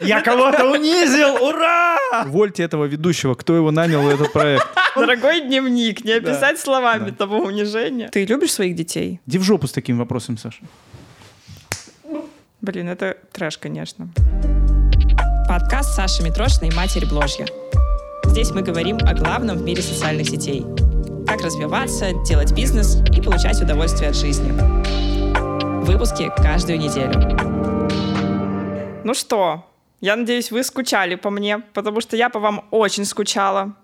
Я кого-то унизил! Ура! Вольте этого ведущего, кто его нанял в этот проект. Дорогой дневник, не описать словами того унижения. Ты любишь своих детей? Иди в жопу с таким вопросом, Саша. Блин, это трэш, конечно. Подкаст Саши Митрошиной «Матерь Бложья». Здесь мы говорим о главном в мире социальных сетей. Как развиваться, делать бизнес и получать удовольствие от жизни. Выпуски каждую неделю. Ну что, я надеюсь, вы скучали по мне, потому что я по вам очень скучала.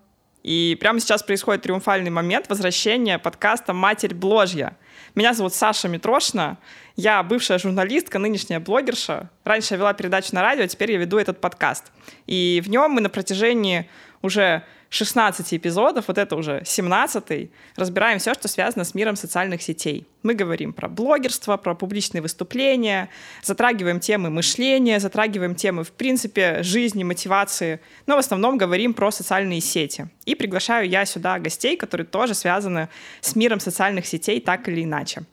И прямо сейчас происходит триумфальный момент возвращения подкаста «Матерь Бложья». Меня зовут Саша Митрошина, я бывшая журналистка, нынешняя блогерша. Раньше я вела передачу на радио, теперь я веду этот подкаст. И в нем мы на протяжении уже 16 эпизодов, вот это уже 17 разбираем все, что связано с миром социальных сетей. Мы говорим про блогерство, про публичные выступления, затрагиваем темы мышления, затрагиваем темы, в принципе, жизни, мотивации, но в основном говорим про социальные сети. И приглашаю я сюда гостей, которые тоже связаны с миром социальных сетей так или иначе.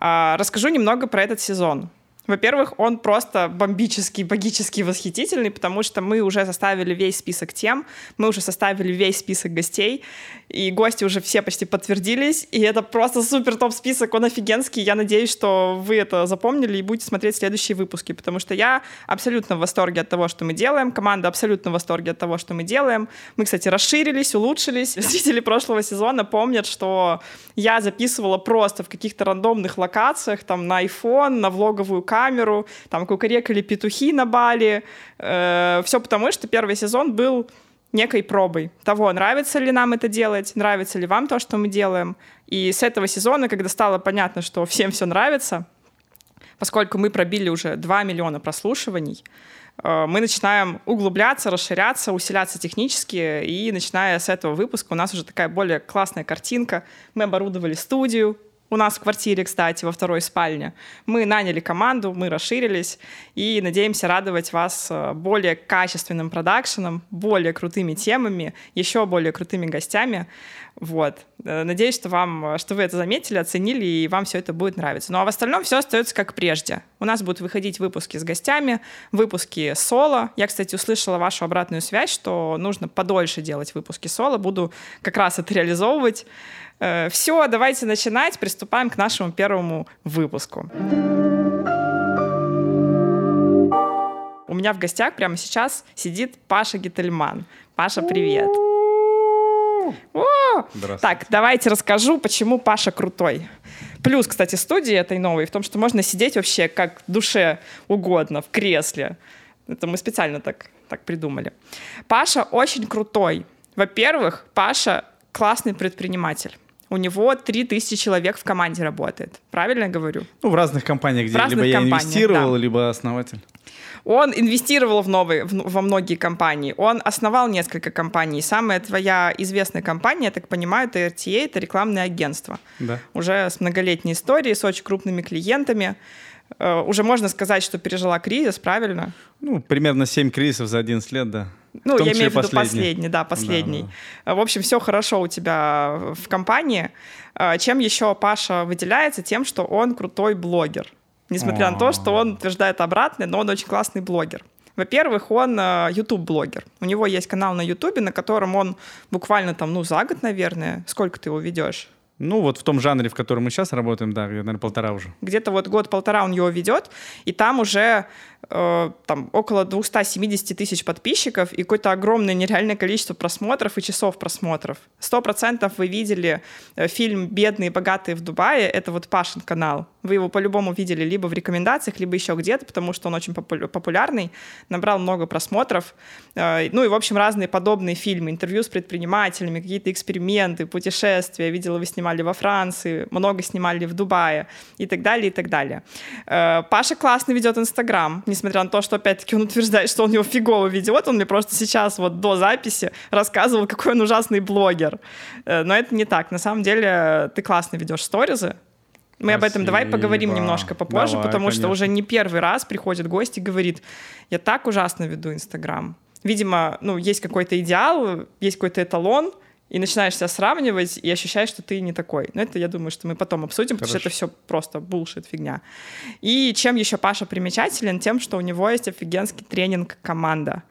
А, расскажу немного про этот сезон. Во-первых, он просто бомбический, богический, восхитительный, потому что мы уже составили весь список тем, мы уже составили весь список гостей, и гости уже все почти подтвердились, и это просто супер топ-список, он офигенский. Я надеюсь, что вы это запомнили и будете смотреть следующие выпуски, потому что я абсолютно в восторге от того, что мы делаем, команда абсолютно в восторге от того, что мы делаем. Мы, кстати, расширились, улучшились. Зрители прошлого сезона помнят, что я записывала просто в каких-то рандомных локациях, там, на iPhone, на влоговую камеру, камеру, там кукарекали петухи на Бали. Э, все потому, что первый сезон был некой пробой того, нравится ли нам это делать, нравится ли вам то, что мы делаем. И с этого сезона, когда стало понятно, что всем все нравится, поскольку мы пробили уже 2 миллиона прослушиваний, э, мы начинаем углубляться, расширяться, усиляться технически, и начиная с этого выпуска у нас уже такая более классная картинка. Мы оборудовали студию, у нас в квартире, кстати, во второй спальне. Мы наняли команду, мы расширились и надеемся радовать вас э, более качественным продакшеном, более крутыми темами, еще более крутыми гостями. Вот. Э, надеюсь, что, вам, что вы это заметили, оценили, и вам все это будет нравиться. Ну а в остальном все остается как прежде. У нас будут выходить выпуски с гостями, выпуски соло. Я, кстати, услышала вашу обратную связь, что нужно подольше делать выпуски соло. Буду как раз это реализовывать. Э, Все, давайте начинать. Приступаем к нашему первому выпуску. У меня в гостях прямо сейчас сидит Паша Гительман. Паша, привет. Так, давайте расскажу, почему Паша крутой. Плюс, кстати, студии этой новой в том, что можно сидеть вообще как душе угодно в кресле. Это мы специально так, так придумали. Паша очень крутой. Во-первых, Паша классный предприниматель. У него 3000 человек в команде работает. Правильно я говорю? Ну, в разных компаниях, где в разных либо я инвестировал, да. либо основатель. Он инвестировал в новые, в, во многие компании. Он основал несколько компаний. Самая твоя известная компания, я так понимаю, это RTA, это рекламное агентство. Да. Уже с многолетней историей, с очень крупными клиентами. Uh, уже можно сказать, что пережила кризис, правильно? Ну, примерно 7 кризисов за 11 лет, да. Ну, я имею в виду последний, последний да, последний. Да, да. В общем, все хорошо у тебя в компании. А, чем еще Паша выделяется? Тем, что он крутой блогер. Несмотря на то, что он утверждает обратное, но он очень классный блогер. Во-первых, он YouTube-блогер. Э, У него есть канал на YouTube, на котором он буквально там, ну, за год, наверное. Сколько ты его ведешь? Ну, вот в том жанре, в котором мы сейчас работаем, да, наверное, полтора уже. Где-то вот год-полтора он его ведет, и там уже э, там около 270 тысяч подписчиков и какое-то огромное нереальное количество просмотров и часов просмотров. Сто процентов вы видели э, фильм «Бедные и богатые в Дубае», это вот Пашин канал. Вы его по-любому видели либо в рекомендациях, либо еще где-то, потому что он очень популярный, набрал много просмотров. Э, ну и, в общем, разные подобные фильмы, интервью с предпринимателями, какие-то эксперименты, путешествия. Видела, вы снимали во Франции, много снимали в Дубае и так далее, и так далее. Паша классно ведет Инстаграм, несмотря на то, что, опять-таки, он утверждает, что он его фигово ведет. Он мне просто сейчас, вот до записи, рассказывал, какой он ужасный блогер. Э, но это не так. На самом деле, ты классно ведешь сторизы, мы Спасибо. об этом давай поговорим немножко попозже, давай, потому конечно. что уже не первый раз приходит гость и говорит, я так ужасно веду Инстаграм. Видимо, ну, есть какой-то идеал, есть какой-то эталон, и начинаешь себя сравнивать, и ощущаешь, что ты не такой. Но это, я думаю, что мы потом обсудим, потому что это все просто булшит, фигня. И чем еще Паша примечателен? Тем, что у него есть офигенский тренинг «Команда».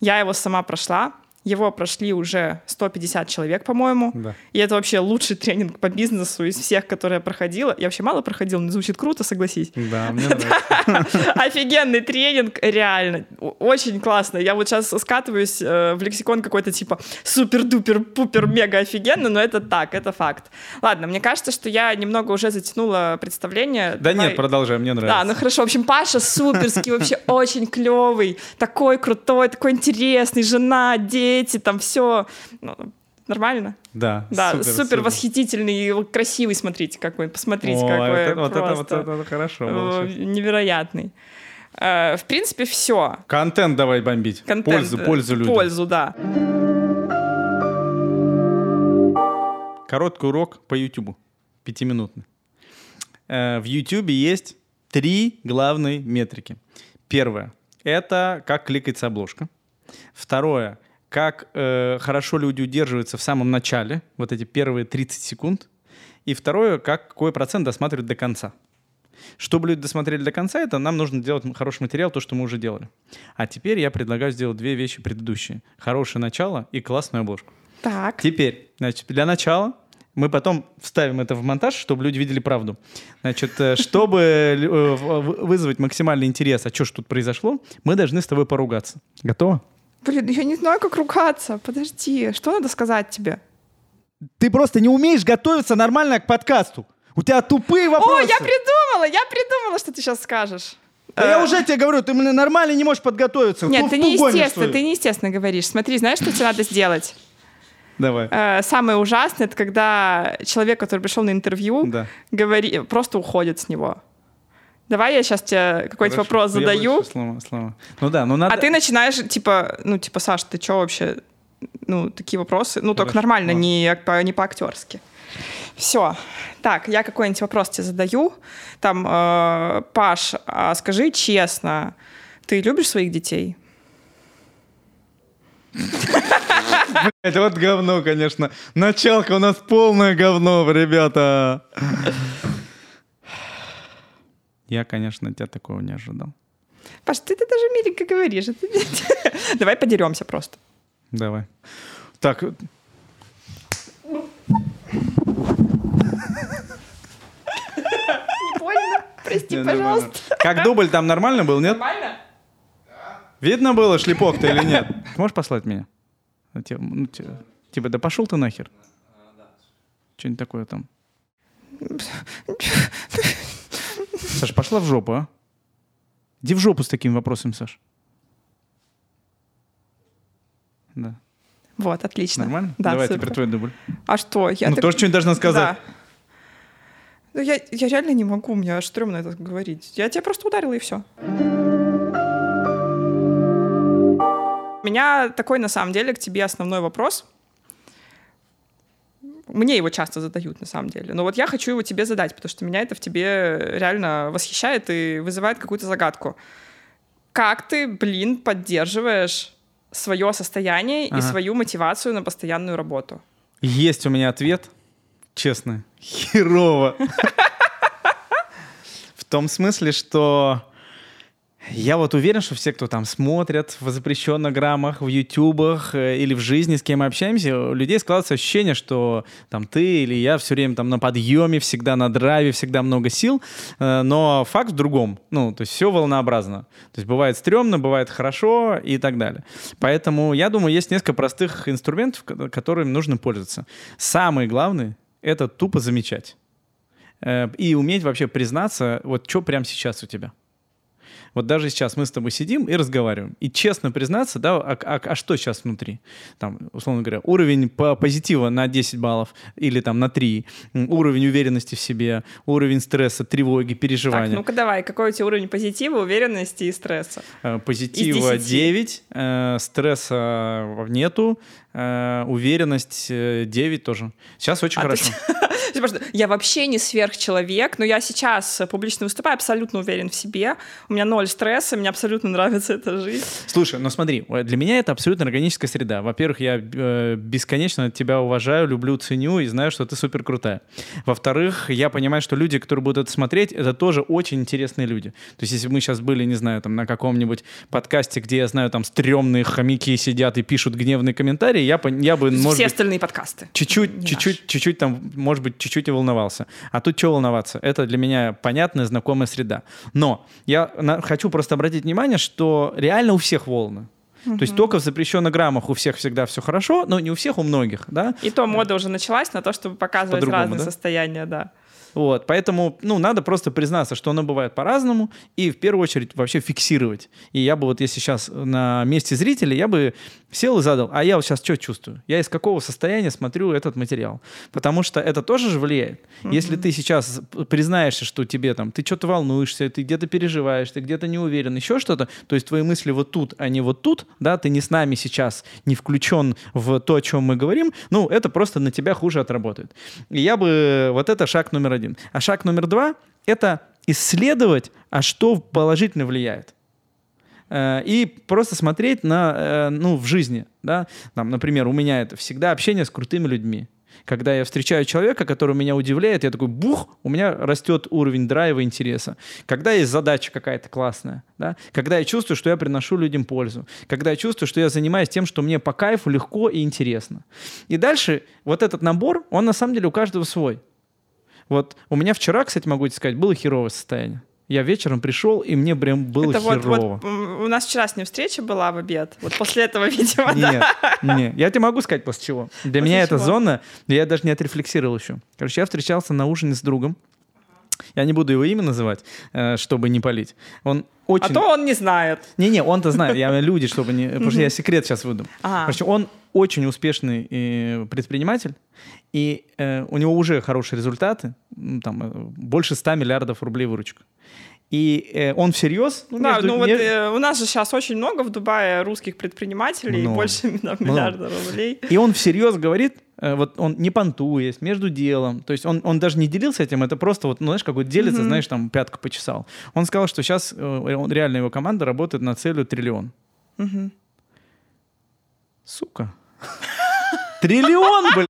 Я его сама прошла, его прошли уже 150 человек, по-моему. Да. И это вообще лучший тренинг по бизнесу из всех, которые я проходила. Я вообще мало проходила, но звучит круто, согласись. Да, мне нравится. Офигенный тренинг, реально. Очень классно. Я вот сейчас скатываюсь э, в лексикон какой-то типа супер-дупер-пупер-мега офигенно, но это так, это факт. Ладно, мне кажется, что я немного уже затянула представление. Да Давай- нет, продолжай, мне да, нравится. ну хорошо. В общем, Паша суперский, вообще очень клевый, такой крутой, такой интересный, жена, дети, там все нормально. Да, Да, супер, восхитительный, и красивый, смотрите какой, посмотрите О, какой это- вот это вот это хорошо. э, было невероятный. Э, В принципе, все. Контент давай бомбить. Пользу, пользу людям. Пользу, да. Короткий урок по YouTube. Пятиминутный. Э, В YouTube есть три главные метрики. Первое — это как кликается обложка. Второе — как э, хорошо люди удерживаются в самом начале, вот эти первые 30 секунд. И второе — как, какой процент досматривают до конца. Чтобы люди досмотрели до конца, это нам нужно делать хороший материал, то, что мы уже делали. А теперь я предлагаю сделать две вещи предыдущие. Хорошее начало и классную обложку. Так. Теперь, значит, для начала мы потом вставим это в монтаж, чтобы люди видели правду. Значит, э, чтобы э, в- вызвать максимальный интерес, а что ж тут произошло, мы должны с тобой поругаться. Готово? Блин, я не знаю, как ругаться. Подожди, что надо сказать тебе? Ты просто не умеешь готовиться нормально к подкасту. У тебя тупые О, вопросы. я придумала, я придумала, что ты сейчас скажешь. Да я уже тебе говорю, ты блин, нормально не можешь подготовиться. Нет, Ту- ты неестественно, ты неестественно говоришь. Смотри, знаешь, что тебе надо сделать? Давай. Э, Самое ужасное, это когда человек, который пришел на интервью, Да. говори, просто уходит с него. Давай я сейчас тебе какой-то Хорошо. вопрос задаю, слова- слова. Ну да, ну надо... а ты начинаешь, типа, ну, типа, Саш, ты что вообще? Ну, такие вопросы. Ну, только Хорошо, нормально, ладно. не, по- не по-актерски. Все. Так, я какой-нибудь вопрос тебе задаю. Там, э, Паш, а скажи честно, ты любишь своих детей? Это вот говно, конечно. Началка у нас полное говно, ребята. Я, конечно, тебя такого не ожидал. Паш, ты, ты даже миленько говоришь. Давай подеремся просто. Давай. Так, Не больно? Прости, пожалуйста. Как дубль там нормально был, нет? Нормально? Видно было шлепок-то или нет? Можешь послать меня? Типа, да пошел ты нахер. Что-нибудь такое там. Саша, пошла в жопу, а? Иди в жопу с таким вопросом, Саш. Да. Вот, отлично. Нормально? Да, Давай супер. теперь твой дубль. А что? Я ну, так- тоже что-нибудь должна сказать. Да. Ну, я, я реально не могу, мне аж стрёмно это говорить. Я тебя просто ударила, и все. У меня такой, на самом деле, к тебе основной вопрос. Мне его часто задают, на самом деле. Но вот я хочу его тебе задать, потому что меня это в тебе реально восхищает и вызывает какую-то загадку. Как ты, блин, поддерживаешь свое состояние и Ага. свою мотивацию на постоянную работу? Есть у меня ответ. Честно. Херово. В том смысле, что я вот уверен, что все, кто там смотрят в запрещенных граммах, в ютубах э, или в жизни, с кем мы общаемся, у людей складывается ощущение, что там ты или я все время там на подъеме, всегда на драйве, всегда много сил, Э, но факт в другом. Ну, то есть все волнообразно. То есть бывает стрёмно, бывает хорошо и так далее. Поэтому я думаю, есть несколько простых инструментов, ко- которыми нужно пользоваться. Самый главный — это тупо замечать. Э, И уметь вообще признаться, вот что прямо сейчас у тебя. Вот даже сейчас мы с тобой сидим и разговариваем. И честно признаться, да, а, а- а что сейчас внутри? Там, условно говоря, уровень по позитива на 10 баллов или там на 3, м, уровень уверенности в себе, уровень стресса, тревоги, Так, переживания. ну-ка давай, какой у тебя уровень позитива, уверенности и стресса? Э, Позитива Из 10. 9, э, стресса нету, э, уверенность э, 9 тоже. Сейчас очень А, хорошо. Что Я вообще не сверхчеловек, но я сейчас публично выступаю, абсолютно уверен в себе. У меня ноль стресса, мне абсолютно нравится эта жизнь. Слушай, ну смотри, э, для меня это абсолютно органическая среда. Во-первых, я э, бесконечно тебя уважаю, люблю, ценю и знаю, что ты супер крутая. Во-вторых, я понимаю, что люди, которые будут это смотреть, это тоже очень интересные люди. То есть, если бы мы сейчас были, не знаю, там на каком-нибудь подкасте, где я знаю, там стрёмные хомяки сидят и пишут гневные комментарии, я, я бы, может Все быть, остальные подкасты. чуть-чуть, чуть-чуть, чуть-чуть там, может быть, чуть-чуть и волновался. А тут что волноваться? Это для меня понятная, знакомая среда. Но я на- хочу просто обратить внимание, что реально у всех волны. То есть только в запрещенных граммах у всех всегда все хорошо, но не у всех, у многих, да? И то мода уже началась на то, чтобы показывать разные да? состояния, да. Вот, поэтому, ну, надо просто признаться, что оно бывает по-разному, и в первую очередь вообще фиксировать. И я бы вот, если сейчас на месте зрителей, я бы сел и задал, а я вот сейчас что чувствую? Я из какого состояния смотрю этот материал? Потому что это тоже же влияет. Если ты сейчас признаешься, что тебе там, ты что-то волнуешься, ты где-то переживаешь, ты где-то не уверен, еще что-то, то есть твои мысли вот тут, а не вот тут, да, ты не с нами сейчас, не включен в то, о чем мы говорим, ну, это просто на тебя хуже отработает. И я бы, вот это шаг номер один. А шаг номер два — это исследовать, а что положительно влияет. Э, И просто смотреть на, э, ну, в жизни, да, там, например, у меня это всегда общение с крутыми людьми. Когда я встречаю человека, который меня удивляет, я такой, бух, у меня растет уровень драйва, интереса. Когда есть задача какая-то классная, да? когда я чувствую, что я приношу людям пользу, когда я чувствую, что я занимаюсь тем, что мне по кайфу, легко и интересно. И дальше вот этот набор, он на самом деле у каждого свой. Вот у меня вчера, кстати, могу тебе сказать, было херовое состояние. Я вечером пришел, и мне прям было Это вот, херово. вот м, у нас вчера с ним встреча была в обед. Вот после этого, видимо, да. Нет, нет. Я тебе могу сказать, после чего. Для После меня эта чего? зона, я даже не отрефлексировал еще. Короче, я встречался на ужине с другом. Я не буду его имя называть, э, чтобы не палить. Он очень... А то он не знает. Не-не, он-то знает, я люди, чтобы не... Потому что я секрет сейчас выдам. Короче, он очень успешный э, предприниматель, и э, у него уже хорошие результаты, там, э, больше 100 миллиардов рублей выручка. И э, он всерьез... ну, Да, между- ну вот э, у нас же сейчас очень много в Дубае русских предпринимателей, Много. больше да, миллиарда рублей. И он всерьез говорит, э, вот он не понтуясь, между делом. То есть он, он даже не делился этим, это просто вот, ну, знаешь, какой делится, знаешь, там пятку почесал. Он сказал, что сейчас он, реально его команда работает на целью триллион. Сука. Триллион, блядь!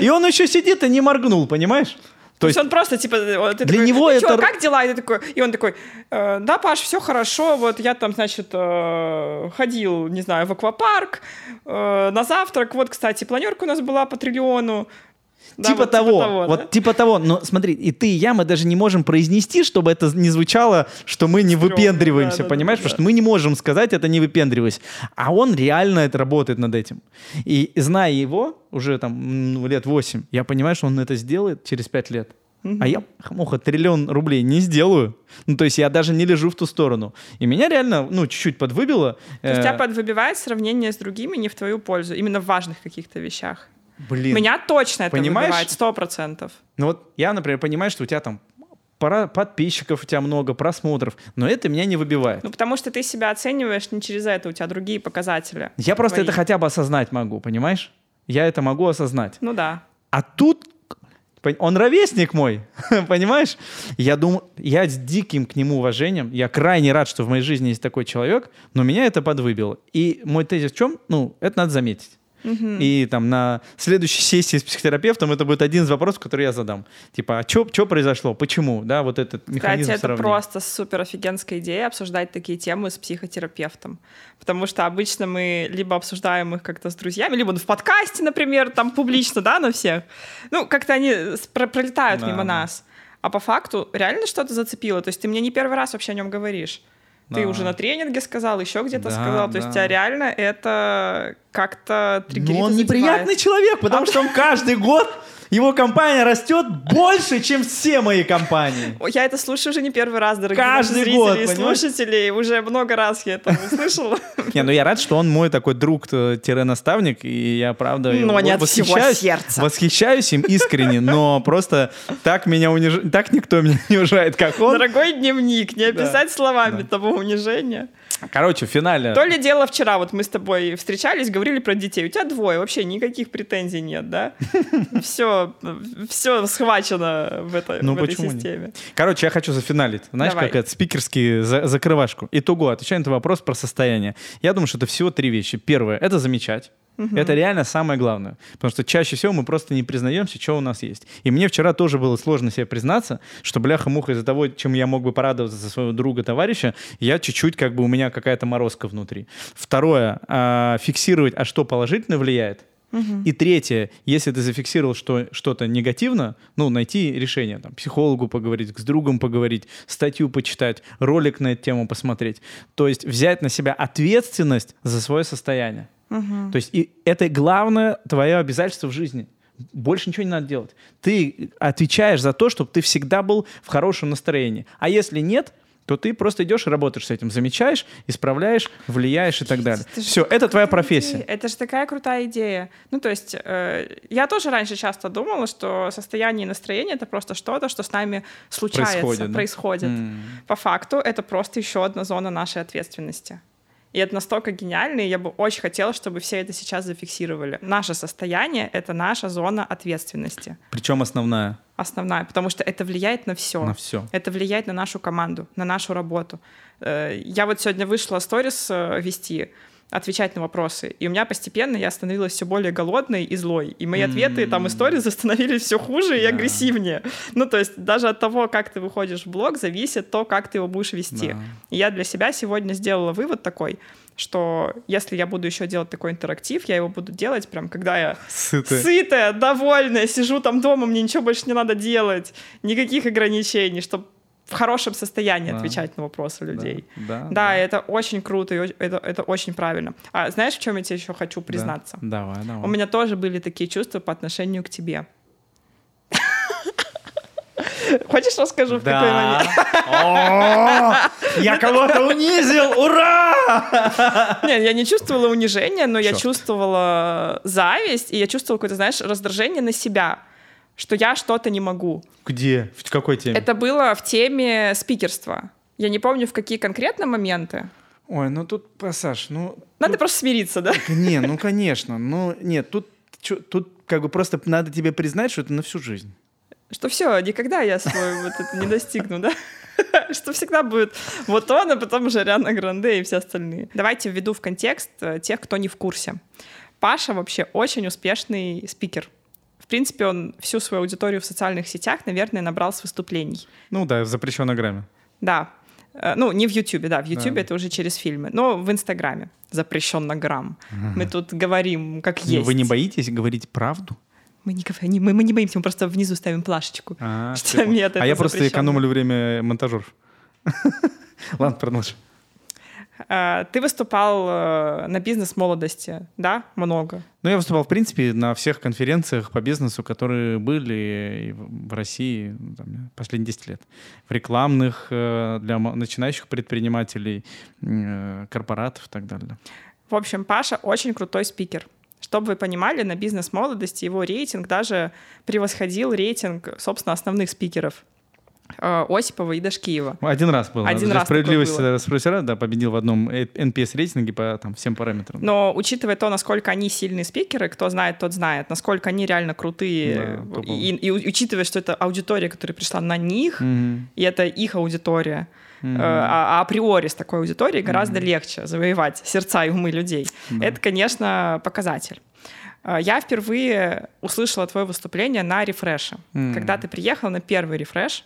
И он еще сидит и не моргнул, понимаешь? То есть он просто, типа, вот ты для такой, него «Ну это- как дела? И, ты такой, и он такой, «Э, да, Паш, все хорошо, вот я там, значит, э, ходил, не знаю, в аквапарк э, на завтрак, вот, кстати, планерка у нас была по триллиону. Да, типа, вот того, вот да? типа того. Но смотри, и ты, и я, мы даже не можем произнести, чтобы это не звучало, что мы не выпендриваемся, да, да, понимаешь? да, Потому да. что мы не можем сказать это не выпендриваясь. А он реально это работает над этим. И зная его уже там ну, лет 8, я понимаю, что он это сделает через 5 лет. А я, муха, триллион рублей не сделаю. Ну, то есть я даже не лежу в ту сторону. И меня реально, ну, чуть-чуть подвыбило. То есть Э, тебя подвыбивает сравнение с другими не в твою пользу, именно в важных каких-то вещах. Блин. Меня точно это Понимаешь? выбивает, сто процентов. Ну вот я, например, понимаю, что у тебя там пора подписчиков у тебя много, просмотров, но это меня не выбивает. Ну, потому что ты себя оцениваешь не через это, у тебя другие показатели. я просто твои. это хотя бы осознать могу, понимаешь? Я это могу осознать. Ну да. А тут он ровесник мой, понимаешь? Я думаю, я с диким к нему уважением, я крайне рад, что в моей жизни есть такой человек, но меня это подвыбило. И мой тезис в чем? Ну, это надо заметить. И там на следующей сессии с психотерапевтом это будет один из вопросов, который я задам. Типа, а что произошло? Почему? Да, вот этот Кстати, механизм это сравнения. просто супер офигенская идея обсуждать такие темы с психотерапевтом. Потому что обычно мы либо обсуждаем их как-то с друзьями, либо в подкасте, например, там публично, да, на всех. Ну, как-то они пролетают Да, мимо нас. А по факту реально что-то зацепило. То есть ты мне не первый раз вообще о нем говоришь. Ты уже на тренинге сказал, еще где-то Да, сказал. То есть да. тебя реально это как-то триггерит Ну, и он неприятный человек, потому что он каждый год, его компания растет больше, чем все мои компании. Я это слушаю уже не первый раз, дорогие Каждый наши год, зрители и понимаешь? слушатели. Уже много раз я это услышала. Не, ну я рад, что он мой такой друг-наставник, и я, правда, Но его не от всего восхищаюсь, сердца. восхищаюсь им искренне, но просто так меня унижает, так никто меня не уважает, как он. Дорогой дневник, не Да. описать словами Да. того унижения. Короче, в финале... То ли дело вчера, вот мы с тобой встречались, говорили про детей. У тебя двое, вообще никаких претензий нет, да? Все, все, все схвачено в, этой Ну, в этой почему нет? системе. Короче, я хочу зафиналить. Знаешь, Давай. как это, спикерский за- закрывашку. Итого, отвечая на твой вопрос про состояние. Я думаю, что это всего три вещи. Первое — это замечать. Это реально самое главное. Потому что чаще всего мы просто не признаемся, что у нас есть. И мне вчера тоже было сложно себе признаться, что бляха-муха из-за того, чем я мог бы порадоваться за своего друга, товарища, я чуть-чуть, как бы у меня какая-то морозка внутри. Второе, а, фиксировать, а что положительно влияет. И третье, если ты зафиксировал что, что-то негативно, ну, найти решение, там, психологу поговорить, с другом поговорить, статью почитать, ролик на эту тему посмотреть. То есть взять на себя ответственность за свое состояние. То есть и это главное твое обязательство в жизни. Больше ничего не надо делать. Ты отвечаешь за то, чтобы ты всегда был в хорошем настроении. А если нет, то ты просто идешь и работаешь с этим, замечаешь, исправляешь, влияешь и так далее. Это Все, это твоя профессия. Это же такая крутая идея. Ну, то есть, э, я тоже раньше часто думала, что состояние и настроение это просто что-то, что с нами случается, Происходит, происходит. да? По факту, это просто еще одна зона нашей ответственности. И это настолько гениально, и я бы очень хотела, чтобы все это сейчас зафиксировали. Наше состояние — это наша зона ответственности. Причем основная Основная, потому что это влияет на все. на все. Это влияет на нашу команду, на нашу работу. Э, Я вот сегодня вышла сторис э, вести, отвечать на вопросы, и у меня постепенно я становилась все более голодной и злой, и мои ответы там и сторис становились все хуже и агрессивнее. Ну, то есть даже от того, как ты выходишь в блог, зависит то, как ты его будешь вести. И я для себя сегодня сделала вывод такой, что если я буду еще делать такой интерактив, я его буду делать прям, когда я Сытая. сытая, довольная, сижу там дома, мне ничего больше не надо делать, никаких ограничений, чтобы в хорошем состоянии Да. отвечать на вопросы людей. Да, Да, это очень круто, и это, это очень правильно. А знаешь, в чем я тебе еще хочу признаться? Да. Давай, давай. У меня тоже были такие чувства по отношению к тебе. Хочешь расскажу, в какой момент? Я кого-то унизил! Ура! Нет, я не чувствовала унижения, но я чувствовала зависть, и я чувствовала какое-то, знаешь, раздражение на себя, что я что-то не могу. Где? В какой теме? Это было в теме спикерства. Я не помню, в какие конкретно моменты. Ой, ну тут, Саш, ну... Надо просто смириться, да? Не, ну конечно. Ну, нет, тут, чё- тут как бы просто надо тебе признать, что это на всю жизнь. Что все, никогда я свой вот это не достигну, да? Что всегда будет вот он, а потом уже Ариана Гранде и все остальные. Давайте введу в контекст э, тех, кто не в курсе. Паша вообще очень успешный спикер. В принципе, он всю свою аудиторию в социальных сетях, наверное, набрал с выступлений. Ну да, в запрещенной грамме. Да. Э, Ну, не в Ютубе, да, в Ютубе Да. это уже через фильмы, но в Инстаграме запрещенно грамм. Мы тут говорим, как Не, есть. Вы не боитесь говорить правду? Мы не, говорим, мы, мы не боимся, мы просто внизу ставим плашечку. А, Что нет, а я просто экономлю время монтажеров. Ладно, продолжим. Э, Ты выступал э, на бизнес молодости, да, много. Ну, я выступал, в принципе, на всех конференциях по бизнесу, которые были в России ну, там, последние 10 лет. В рекламных, э, для начинающих предпринимателей, э, корпоратов и так далее. В общем, Паша очень крутой спикер. Чтобы вы понимали, на бизнес молодости его рейтинг даже превосходил рейтинг, собственно, основных спикеров Осипова и Дашкиева. Один раз был. Один Для раз Справедливости было. спросера, да, победил в одном NPS-рейтинге по там, всем параметрам. Но учитывая то, насколько они сильные спикеры, кто знает, тот знает, насколько они реально крутые, Да, топовые. и, и учитывая, что это аудитория, которая пришла на них, Мгм. и это их аудитория, э, а, априори с такой аудиторией гораздо легче завоевать сердца и умы людей. Да. Это, конечно, показатель. Э, Я впервые услышала твое выступление на рефреше, М. когда ты приехал на первый рефреш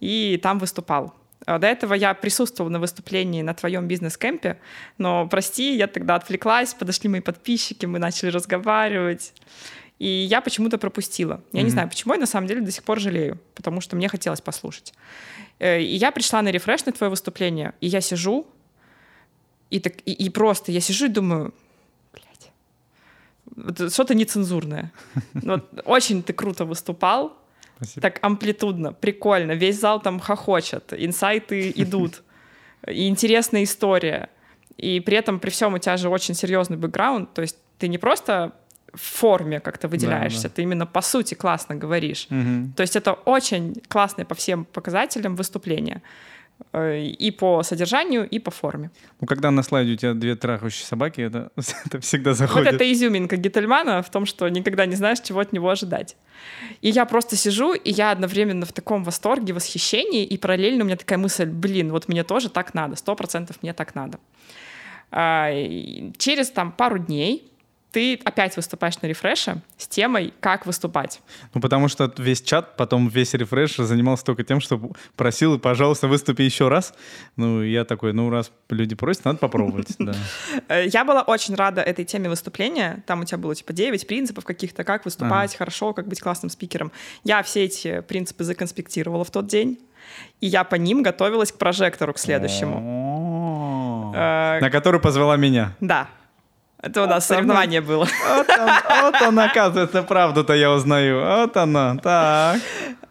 и там выступал. Э, До этого я присутствовала на выступлении на твоем бизнес-кемпе, но, прости, я тогда отвлеклась, подошли мои подписчики, мы начали разговаривать, и я почему-то пропустила. Я не Мгм. знаю, почему, я на самом деле до сих пор жалею, потому что мне хотелось послушать. Э, И я пришла на рефреш на твое выступление, и я сижу, и, так, и, и просто я сижу и думаю, блядь, вот что-то нецензурное. Вот очень ты круто выступал, Спасибо. так амплитудно, прикольно, весь зал там хохочет, инсайты идут, и интересная история. И при этом, при всем, у тебя же очень серьезный бэкграунд, то есть ты не просто в форме как-то выделяешься, да. ты именно по сути классно говоришь. Мгм. То есть это очень классное по всем показателям выступление. Э, и по содержанию, и по форме. Ну, когда на слайде у тебя две трахающие собаки, это, это всегда Вот заходит. это изюминка Гительмана в том, что никогда не знаешь, чего от него ожидать. И я просто сижу, и я одновременно в таком восторге, восхищении, и параллельно у меня такая мысль, блин, вот мне тоже так надо, сто процентов мне так надо. А, через там пару дней ты опять выступаешь на рефреше с темой «Как выступать». Ну, потому что весь чат, потом весь рефреш занимался только тем, что просил, пожалуйста, выступи еще раз. Ну, я такой, ну, раз люди просят, надо попробовать, да. Э, Я была очень рада этой теме выступления. Там у тебя было типа 9 принципов каких-то, как выступать хорошо, как быть классным спикером. Я все эти принципы законспектировала в тот день. И я по ним готовилась к прожектору, к следующему. Э, На который позвала меня. Да. Это у нас соревнование было. Вот он, вот он, оказывается, правду-то я узнаю. Вот она, так.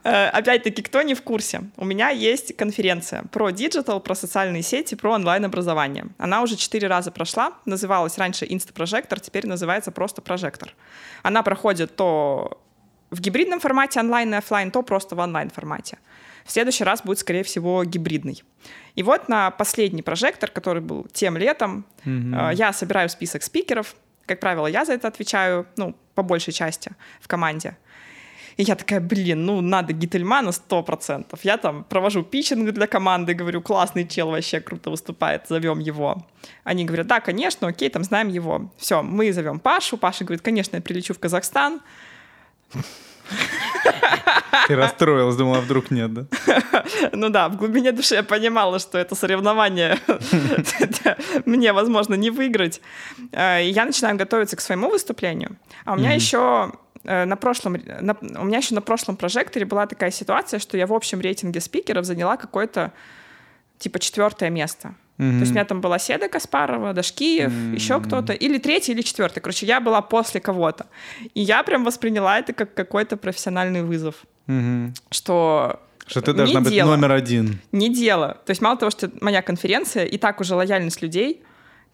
Э, Опять-таки, кто не в курсе, у меня есть конференция про digital, про социальные сети, про онлайн-образование. Она уже четыре раза прошла, называлась раньше Инстапрожектор, теперь называется просто Прожектор. Она проходит то в гибридном формате онлайн и офлайн, то просто в онлайн-формате. В следующий раз будет, скорее всего, гибридный. И вот на последний прожектор, который был тем летом, э, я собираю список спикеров. Как правило, я за это отвечаю, ну, по большей части в команде. И я такая, блин, ну надо Гительмана 100%. Я там провожу питчинг для команды, говорю, классный чел, вообще круто выступает, зовем его. Они говорят, да, конечно, окей, там знаем его. Все, мы зовем Пашу. Паша говорит, конечно, я прилечу в Казахстан. Ты расстроилась, думала, вдруг нет, да? Ну да, в глубине души я понимала, что это соревнование мне, возможно, не выиграть. И я начинаю готовиться к своему выступлению. А у меня еще э, на прошлом, на- у меня еще на прошлом прожекторе была такая ситуация, что я в общем рейтинге спикеров заняла какое-то типа четвертое место. То есть у меня там была Седа Каспарова, Дашкиев, еще кто-то, или третий, или четвертый. Короче, я была после кого-то. И я прям восприняла это как какой-то профессиональный вызов, Мгм. что Что ты не должна быть дело. номер один. не дело. То есть мало того, что моя конференция и так уже лояльность людей,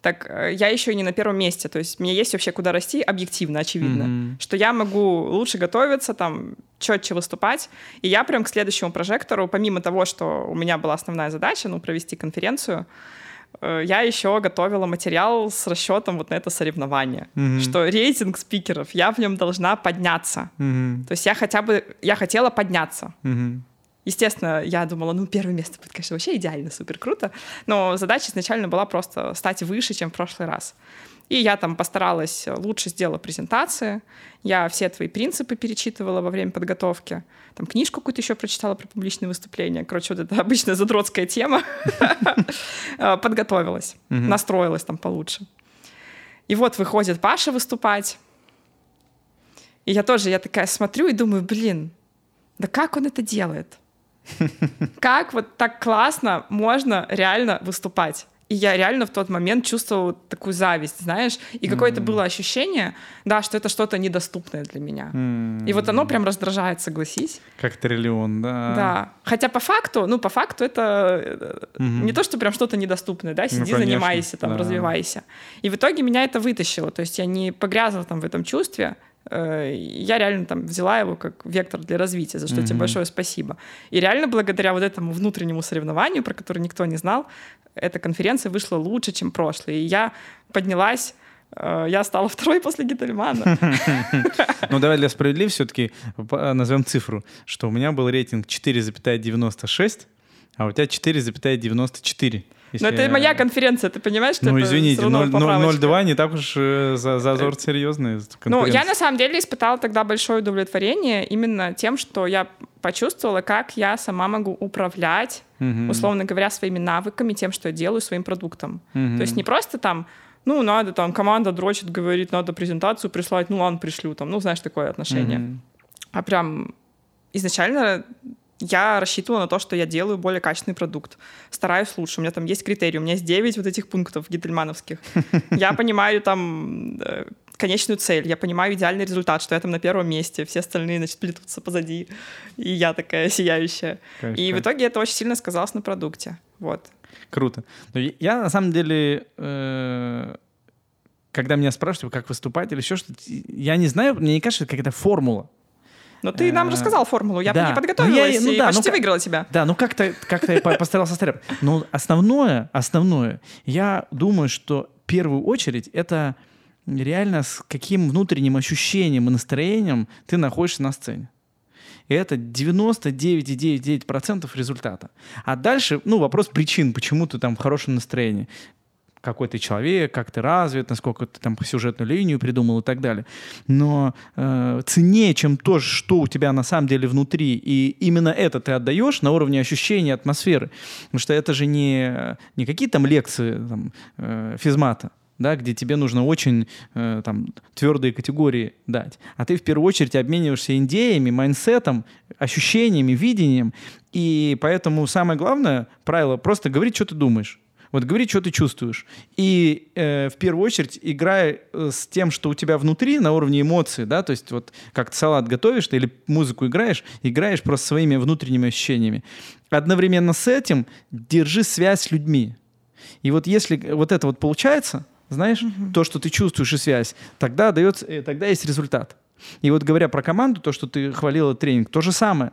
так э, я еще и не на первом месте. То есть мне есть вообще куда расти, объективно, очевидно. Мгм. Что я могу лучше готовиться, там, четче выступать. И я прям к следующему прожектору, помимо того, что у меня была основная задача, ну, провести конференцию, э, я еще готовила материал с расчетом вот на это соревнование. Мгм. Что рейтинг спикеров, я в нем должна подняться. Мгм. То есть я хотя бы, я хотела подняться. Мгм. Естественно, я думала, ну, первое место будет, конечно, вообще идеально, супер круто. Но задача изначально была просто стать выше, чем в прошлый раз. И я там постаралась лучше сделала презентации. Я все твои принципы перечитывала во время подготовки. Там книжку какую-то еще прочитала про публичные выступления. Короче, вот это обычная задротская тема. Э, Подготовилась, настроилась там получше. И вот выходит Паша выступать. И я тоже, я такая смотрю и думаю, блин, да как он это делает? Как вот так классно можно реально выступать? И я реально в тот момент чувствовала такую зависть, знаешь, и какое-то было ощущение, да, что это что-то недоступное для меня. И вот оно прям раздражает, согласись. Как триллион, да. Да. Хотя по факту, ну, по факту это э, не то, что прям что-то недоступное, да, сиди, конечно, занимайся, там, да. развивайся. И в итоге меня это вытащило. То есть я не погрязла там в этом чувстве, я реально там взяла его как вектор для развития, за что тебе большое спасибо. И реально благодаря вот этому внутреннему соревнованию, про которое никто не знал, эта конференция вышла лучше, чем прошлые. И я поднялась, э, я стала второй после Гительмана. Ну, давай для справедливости все-таки назовем цифру, что у меня был рейтинг 4,96, а у тебя 4,94. Но это моя конференция, ты понимаешь, что Ну, это извините, всё равно 0- поправочка? 0,2 не так уж э, за- зазор серьезный. Ну, я на самом деле испытала тогда большое удовлетворение именно тем, что я почувствовала, как я сама могу управлять, условно говоря, своими навыками, тем, что я делаю своим продуктом. То есть не просто там, ну, надо там, команда дрочит, говорит, надо презентацию прислать, ну, ладно, пришлю там, ну, знаешь, такое отношение. А прям изначально я рассчитывала на то, что я делаю более качественный продукт. Стараюсь лучше. У меня там есть критерии. У меня есть 9 вот этих пунктов гительмановских. Я понимаю там э, конечную цель. Я понимаю идеальный результат, что я там на первом месте. Все остальные, значит, плетутся позади. И я такая сияющая. Кайф, И в итоге это очень сильно сказалось на продукте. Вот. Круто. Но я- на самом деле, э, когда меня спрашивают, как выступать или еще что-то, я не знаю, мне не кажется, это какая-то формула. Но ты нам Э, рассказал формулу, я да. не Ну, подготовилась я- ну и да, ну почти как- выиграла тебя. Да, ну как-то как я по- постарался стряпать. Но основное, основное, я думаю, что в первую очередь это реально с каким внутренним ощущением и настроением ты находишься на сцене. И это 99,99% результата. А дальше, ну, вопрос причин, почему ты там в хорошем настроении. Какой ты человек, как ты развит, насколько ты там сюжетную линию придумал и так далее. Но э, ценнее, чем то, что у тебя на самом деле внутри, и именно это ты отдаешь на уровне ощущения атмосферы. Потому что это же не, не какие там лекции там, э, физмата, да, где тебе нужно очень э, там, твердые категории дать. А ты в первую очередь обмениваешься идеями, майнсетом, ощущениями, видением. И поэтому самое главное правило просто говорить, что ты думаешь. Вот говори, что ты чувствуешь. И э, в первую очередь играй э, с тем, что у тебя внутри на уровне эмоций, да, то есть вот как ты салат готовишь ты или музыку играешь, играешь просто своими внутренними ощущениями. Одновременно с этим держи связь с людьми. И вот если вот это вот получается, знаешь, то, что ты чувствуешь и связь, тогда дается, э, тогда есть результат. И вот говоря про команду, то, что ты хвалила тренинг, то же самое.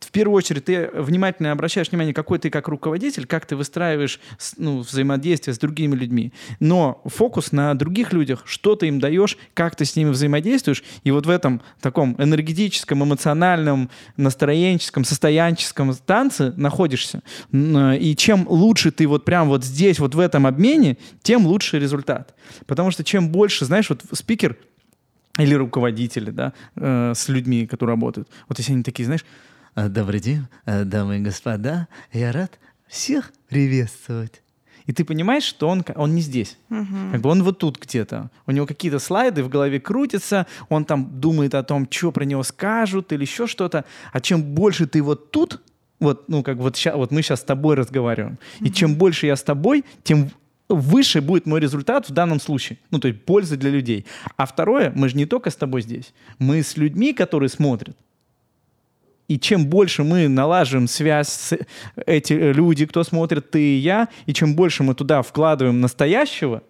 В первую очередь ты внимательно обращаешь внимание, какой ты как руководитель, как ты выстраиваешь ну, взаимодействие с другими людьми. Но фокус на других людях, что ты им даешь, как ты с ними взаимодействуешь. И вот в этом таком энергетическом, эмоциональном, настроенческом, состоянческом танце находишься. Н- И чем лучше ты вот прям вот здесь, вот в этом обмене, тем лучше результат. Потому что чем больше, знаешь, вот спикер или руководители, да, э, с людьми, которые работают. Вот если они такие, знаешь, «А, добрый день, э, дамы и господа, я рад всех приветствовать. И ты понимаешь, что он, он не здесь. Как бы он вот тут где-то. У него какие-то слайды в голове крутятся, он там думает о том, что про него скажут или еще что-то. А чем больше ты вот тут, вот, ну, как вот, ща, вот мы сейчас с тобой разговариваем, и чем больше я с тобой, тем выше будет мой результат в данном случае. Ну, то есть польза для людей. А второе, мы же не только с тобой здесь. Мы с людьми, которые смотрят. И чем больше мы налаживаем связь с эти люди, кто смотрит, ты и я, и чем больше мы туда вкладываем настоящего,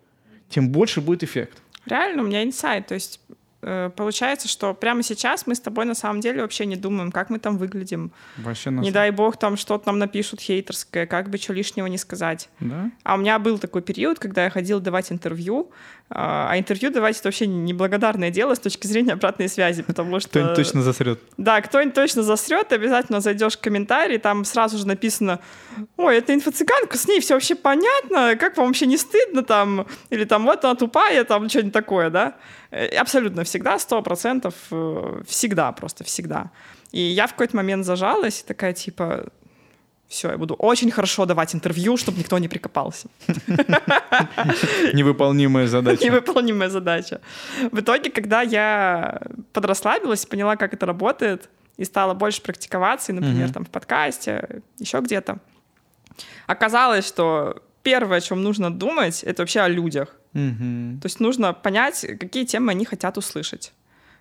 тем больше будет эффект. Реально, у меня инсайт. То есть э, получается, что прямо сейчас мы с тобой на самом деле вообще не думаем, как мы там выглядим. Вообще Не дай бог там что-то нам напишут хейтерское, как бы что лишнего не сказать. Да? А у меня был такой период, когда я ходила давать интервью, а а интервью давать это вообще неблагодарное дело с точки зрения обратной связи, потому что... Кто-нибудь точно засрет. Да, кто-нибудь точно засрет, обязательно зайдешь в комментарий, там сразу же написано, ой, это инфо-цыганка, с ней все вообще понятно, как вам вообще не стыдно там, или там вот она тупая, там что-нибудь такое, да? Э, Абсолютно всегда, сто процентов, э, всегда, просто всегда. И я в какой-то момент зажалась, такая типа, все, я буду очень хорошо давать интервью, чтобы никто не прикопался. Невыполнимая задача. Невыполнимая задача. В итоге, когда я подрасслабилась, поняла, как это работает, и стала больше практиковаться, и, например, там в подкасте, еще где-то, оказалось, что первое, о чем нужно думать, это вообще о людях. То есть нужно понять, какие темы они хотят услышать,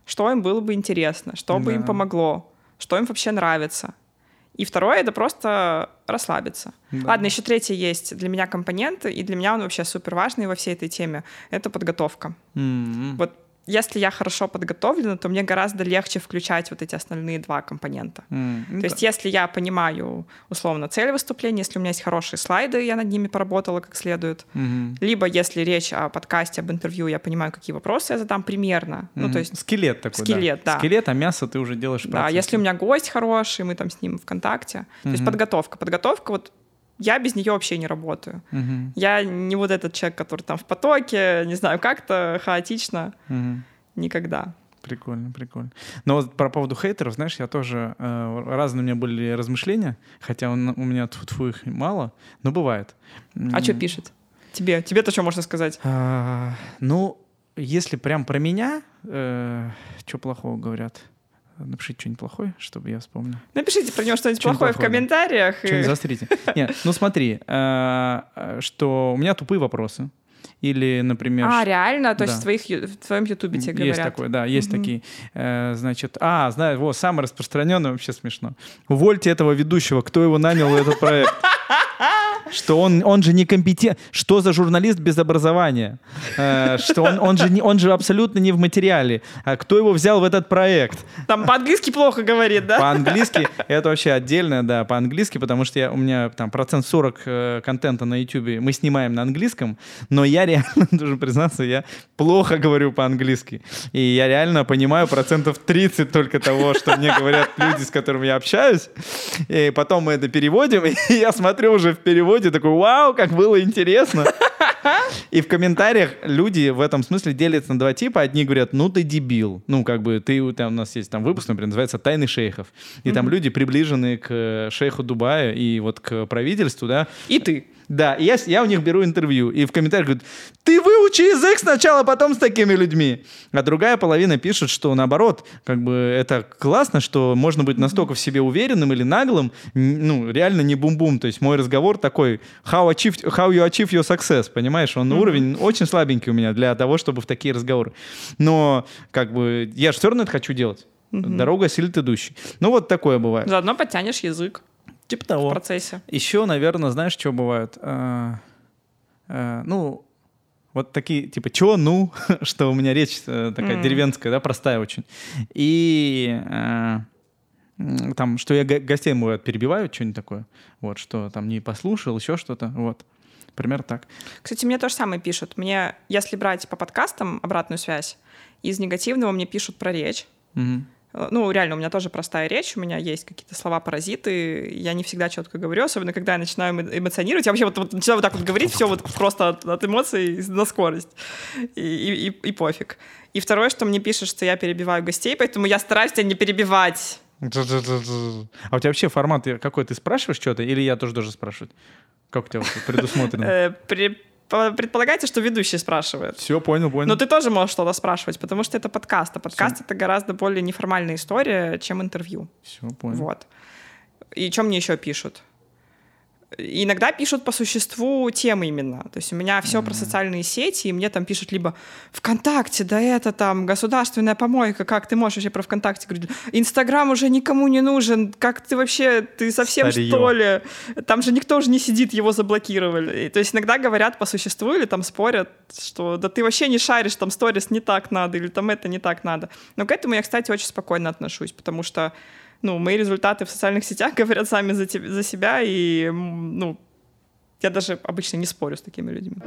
что им было бы интересно, что бы им помогло, что им вообще нравится. И второе — это просто расслабиться. Да. Ладно, еще третий есть для меня компонент, и для меня он вообще супер важный во всей этой теме. Это подготовка. М. Вот если я хорошо подготовлена, то мне гораздо легче включать вот эти основные два компонента. Ну То есть если я понимаю, условно, цель выступления, если у меня есть хорошие слайды, я над ними поработала как следует, да. Мгм. либо если речь о подкасте, об интервью, я понимаю, какие вопросы я задам примерно. Ну, Мгм. то есть, скелет такой. скелет, да. Скелет, а мясо ты уже делаешь да, процессе. если у меня гость хороший, мы там с ним в контакте. То есть подготовка. Подготовка, вот я без нее вообще не работаю. Мгм. Я не вот этот человек, который там в потоке, не знаю, как-то хаотично. Мгм. Никогда. Прикольно, прикольно. Но вот про поводу хейтеров, знаешь, я тоже... э, разные у меня были размышления, хотя он, у меня тьфу их мало, но бывает. А что пишет? Тебе? Тебе-то что можно сказать? а, ну, если прям про меня, что плохого говорят? Напишите что-нибудь плохое, чтобы я вспомнил. Напишите про него что-нибудь Что-нибудь плохое в плохое, да. комментариях. и- Что-нибудь заострите. Нет, ну смотри, э, э, что у меня тупые вопросы. Или, например... А, реально? То есть Да. в, твоих, в твоем ютубе тебе говорят? Есть такое, да, есть такие. Э, значит, а, знаю, вот, самый распространенный, вообще смешно. Увольте этого ведущего, кто его нанял в этот проект? Что он, он же некомпетент. Что за журналист без образования? Э, что он, он, же не, он же абсолютно не в материале. А кто его взял в этот проект? Там по-английски плохо говорит, да? По-английски это вообще отдельно, да, по-английски, потому что я, у меня там процент 40 э, контента на YouTube мы снимаем на английском, но я реально, должен признаться, я плохо говорю по-английски. И я реально понимаю процентов 30 только того, что мне говорят люди, с которыми я общаюсь. И потом мы это переводим, и я смотрю уже в переводе, такой, вау, как было интересно. И в комментариях люди в этом смысле делятся на два типа. Одни говорят, ну ты дебил. Ну, как бы ты, там у нас есть там выпуск, например, называется «Тайны шейхов». И там люди, приближенные к э, шейху Дубая и вот к правительству, да. И ты. Да, и я, я у них беру интервью. И в комментариях говорят, ты выучи язык сначала, потом с такими людьми. А другая половина пишет, что наоборот, как бы это классно, что можно быть настолько в себе уверенным или наглым, ну, реально не бум-бум. То есть мой разговор такой, how, achieve, how you achieve your success, понимаешь? Он уровень очень слабенький у меня для того, чтобы в такие разговоры. Но, как бы, я же все равно это хочу делать. Дорога силит идущий. Ну, вот такое бывает. Заодно подтянешь язык Типа в того. процессе. Еще, наверное, знаешь, что бывает? А, а, ну, вот такие, типа, чё, ну, что у меня речь э, такая М. деревенская, да, простая очень. И а, там, что я го- гостей, бывает, перебиваю, что-нибудь такое. Вот, что там не послушал, еще что-то. Вот. Пример так. Кстати, мне то же самое пишут. Мне, если брать по подкастам обратную связь, из негативного мне пишут про речь. Мгм. Э, Ну, реально, у меня тоже простая речь, у меня есть какие-то слова-паразиты, я не всегда четко говорю, особенно когда я начинаю эмо- эмоционировать. Я вообще вот, вот начинаю вот так вот говорить, все вот просто от, от эмоций на скорость. И, и- и- и пофиг. И второе, что мне пишут, что я перебиваю гостей, поэтому я стараюсь тебя не перебивать. А у тебя вообще формат какой? Ты спрашиваешь что-то или я тоже должен спрашивать? Как у тебя предусмотрено? Предполагается, что ведущий спрашивает. Все, понял, понял. Но ты тоже можешь что-то спрашивать, потому что это подкаст. А подкаст — это гораздо более неформальная история, чем интервью. Все, понял. Вот. И что мне еще пишут? Иногда пишут по существу темы именно. То есть у меня все про социальные сети, и мне там пишут либо ВКонтакте, да это там государственная помойка, как ты можешь вообще про ВКонтакте говорить? Инстаграм уже никому не нужен, как ты вообще, ты совсем Старье. что ли? Там же никто уже не сидит, его заблокировали. И, то есть иногда говорят по существу или там спорят, что да ты вообще не шаришь, там сторис не так надо, или там это не так надо. Но к этому я, кстати, очень спокойно отношусь, потому что ну, мои результаты в социальных сетях говорят сами за, теб- за себя, и, ну, я даже обычно не спорю с такими людьми.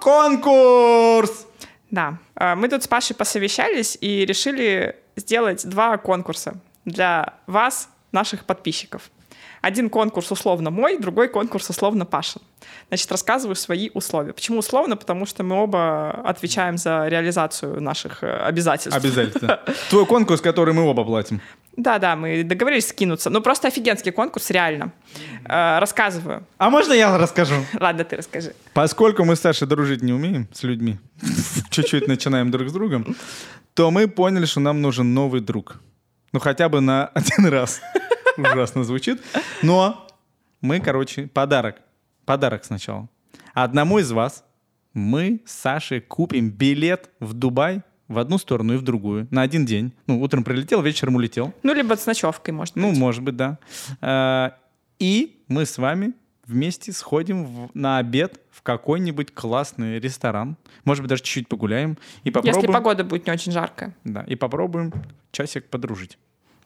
Конкурс! Да, А, мы тут с Пашей посовещались и решили сделать два конкурса для вас, наших подписчиков. Один конкурс условно мой, другой конкурс условно Пашин. Значит, рассказываю свои условия. Почему условно? Потому что мы оба отвечаем за реализацию наших э, обязательств. Обязательно. Твой конкурс, который мы оба платим. Да-да, мы договорились скинуться. Ну, просто офигенский конкурс, реально. Э, рассказываю. А можно я расскажу? Ладно, ты расскажи. Поскольку мы с Сашей дружить не умеем с людьми, чуть-чуть начинаем друг с другом, то мы поняли, что нам нужен новый друг. Ну, хотя бы на один раз. Ужасно звучит. Но мы, короче, подарок. Подарок сначала. Одному из вас мы с Сашей купим билет в Дубай в одну сторону и в другую на один день. Ну, утром прилетел, вечером улетел. Ну, либо с ночевкой, может Ну, быть. может быть, да. Э, И мы с вами вместе сходим в- на обед в какой-нибудь классный ресторан. Может быть, даже чуть-чуть погуляем. И попробуем, Если погода будет не очень жаркая. да, и попробуем часик подружить.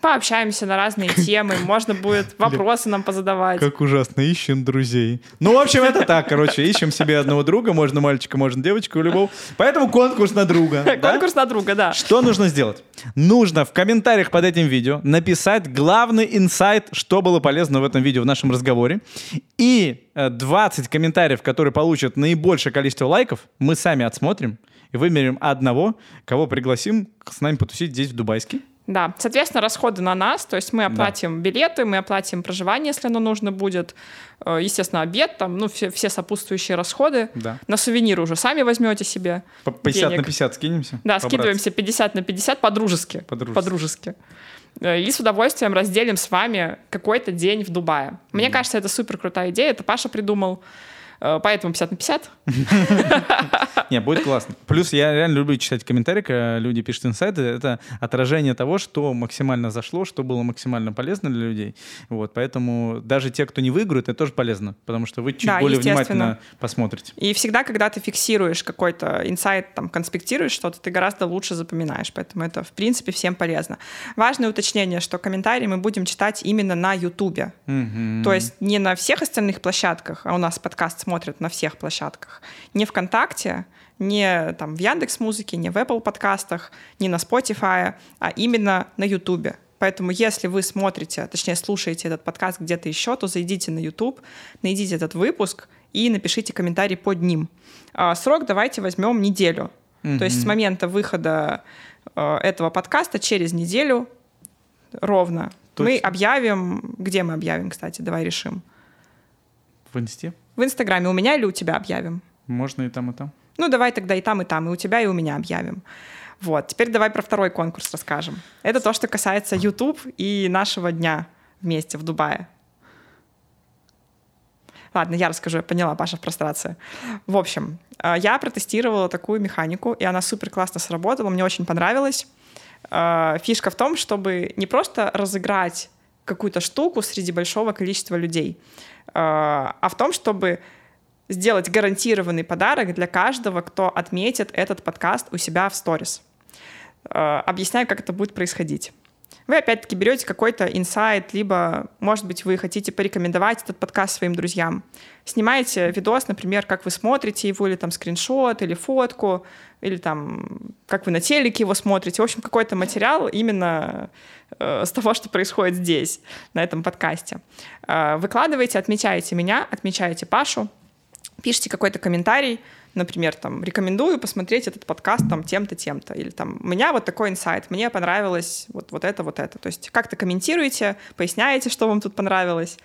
Пообщаемся на разные темы, можно будет вопросы нам позадавать. Как ужасно, ищем друзей. Ну, в общем, это так, короче, ищем себе одного друга, можно мальчика, можно девочку, любого. Поэтому конкурс на друга. Конкурс на друга, да. Что нужно сделать? Нужно в комментариях под этим видео написать главный инсайт, что было полезно в этом видео, в нашем разговоре. И э, 20 комментариев, которые получат наибольшее количество лайков, мы сами отсмотрим и выберем одного, кого пригласим с нами потусить здесь, в Дубайске. Да, соответственно, расходы на нас, то есть мы оплатим билеты, мы оплатим проживание, если оно нужно будет, Э, естественно, обед, там, ну, все, все сопутствующие расходы. Да. На сувениры уже сами возьмете себе. По 50 на Денег. 50 скинемся? Да, скидываемся 50 на 50 по-дружески. По-дружески. По-дружески. э, и с удовольствием разделим с вами какой-то день в Дубае. Мне кажется, это супер крутая идея. Это Паша придумал. Э, Поэтому 50 на 50. Не, будет классно. Плюс я реально люблю читать комментарии, когда люди пишут инсайты. Это отражение того, что максимально зашло, что было максимально полезно для людей. Вот, поэтому даже те, кто не выиграют, это тоже полезно, потому что вы чуть Да, более внимательно посмотрите. И всегда, когда ты фиксируешь какой-то инсайт, там, конспектируешь что-то, ты гораздо лучше запоминаешь. Поэтому это, в принципе, всем полезно. Важное уточнение, что комментарии мы будем читать именно на Ютубе. Мгм. То есть не на всех остальных площадках, а у нас подкаст смотрят на всех площадках. Не ВКонтакте, не там в Яндекс Музыке, не в Apple подкастах, не на Spotify, а именно на Ютубе. Поэтому если вы смотрите, точнее слушаете этот подкаст где-то еще, то зайдите на YouTube, найдите этот выпуск и напишите комментарий под ним. А, Срок давайте возьмем неделю. То есть с момента выхода э, этого подкаста через неделю ровно мы Точно. объявим, где мы объявим, кстати, давай решим. В инсте? В Инстаграме у меня или у тебя объявим? Можно и там, и там. Ну, давай тогда и там, и там, и у тебя, и у меня объявим. Вот, теперь давай про второй конкурс расскажем. Это то, что касается YouTube и нашего дня вместе в Дубае. Ладно, я расскажу, я поняла, Паша в прострации. В общем, э, я протестировала такую механику, и она супер классно сработала, мне очень понравилось. Э, Фишка в том, чтобы не просто разыграть какую-то штуку среди большого количества людей, а в том, чтобы сделать гарантированный подарок для каждого, кто отметит этот подкаст у себя в сторис. Э, Объясняю, как это будет происходить. Вы опять-таки берете какой-то инсайт, либо, может быть, вы хотите порекомендовать этот подкаст своим друзьям. Снимаете видос, например, как вы смотрите его, или там скриншот, или фотку, или там как вы на телеке его смотрите. В общем, какой-то материал именно э, с того, что происходит здесь, на этом подкасте. Э, выкладываете, отмечаете меня, отмечаете Пашу, пишите какой-то комментарий, например, там, рекомендую посмотреть этот подкаст там тем-то, тем-то, или там, у меня вот такой инсайт, мне понравилось вот, вот это, вот это. То есть как-то комментируете, поясняете, что вам тут понравилось.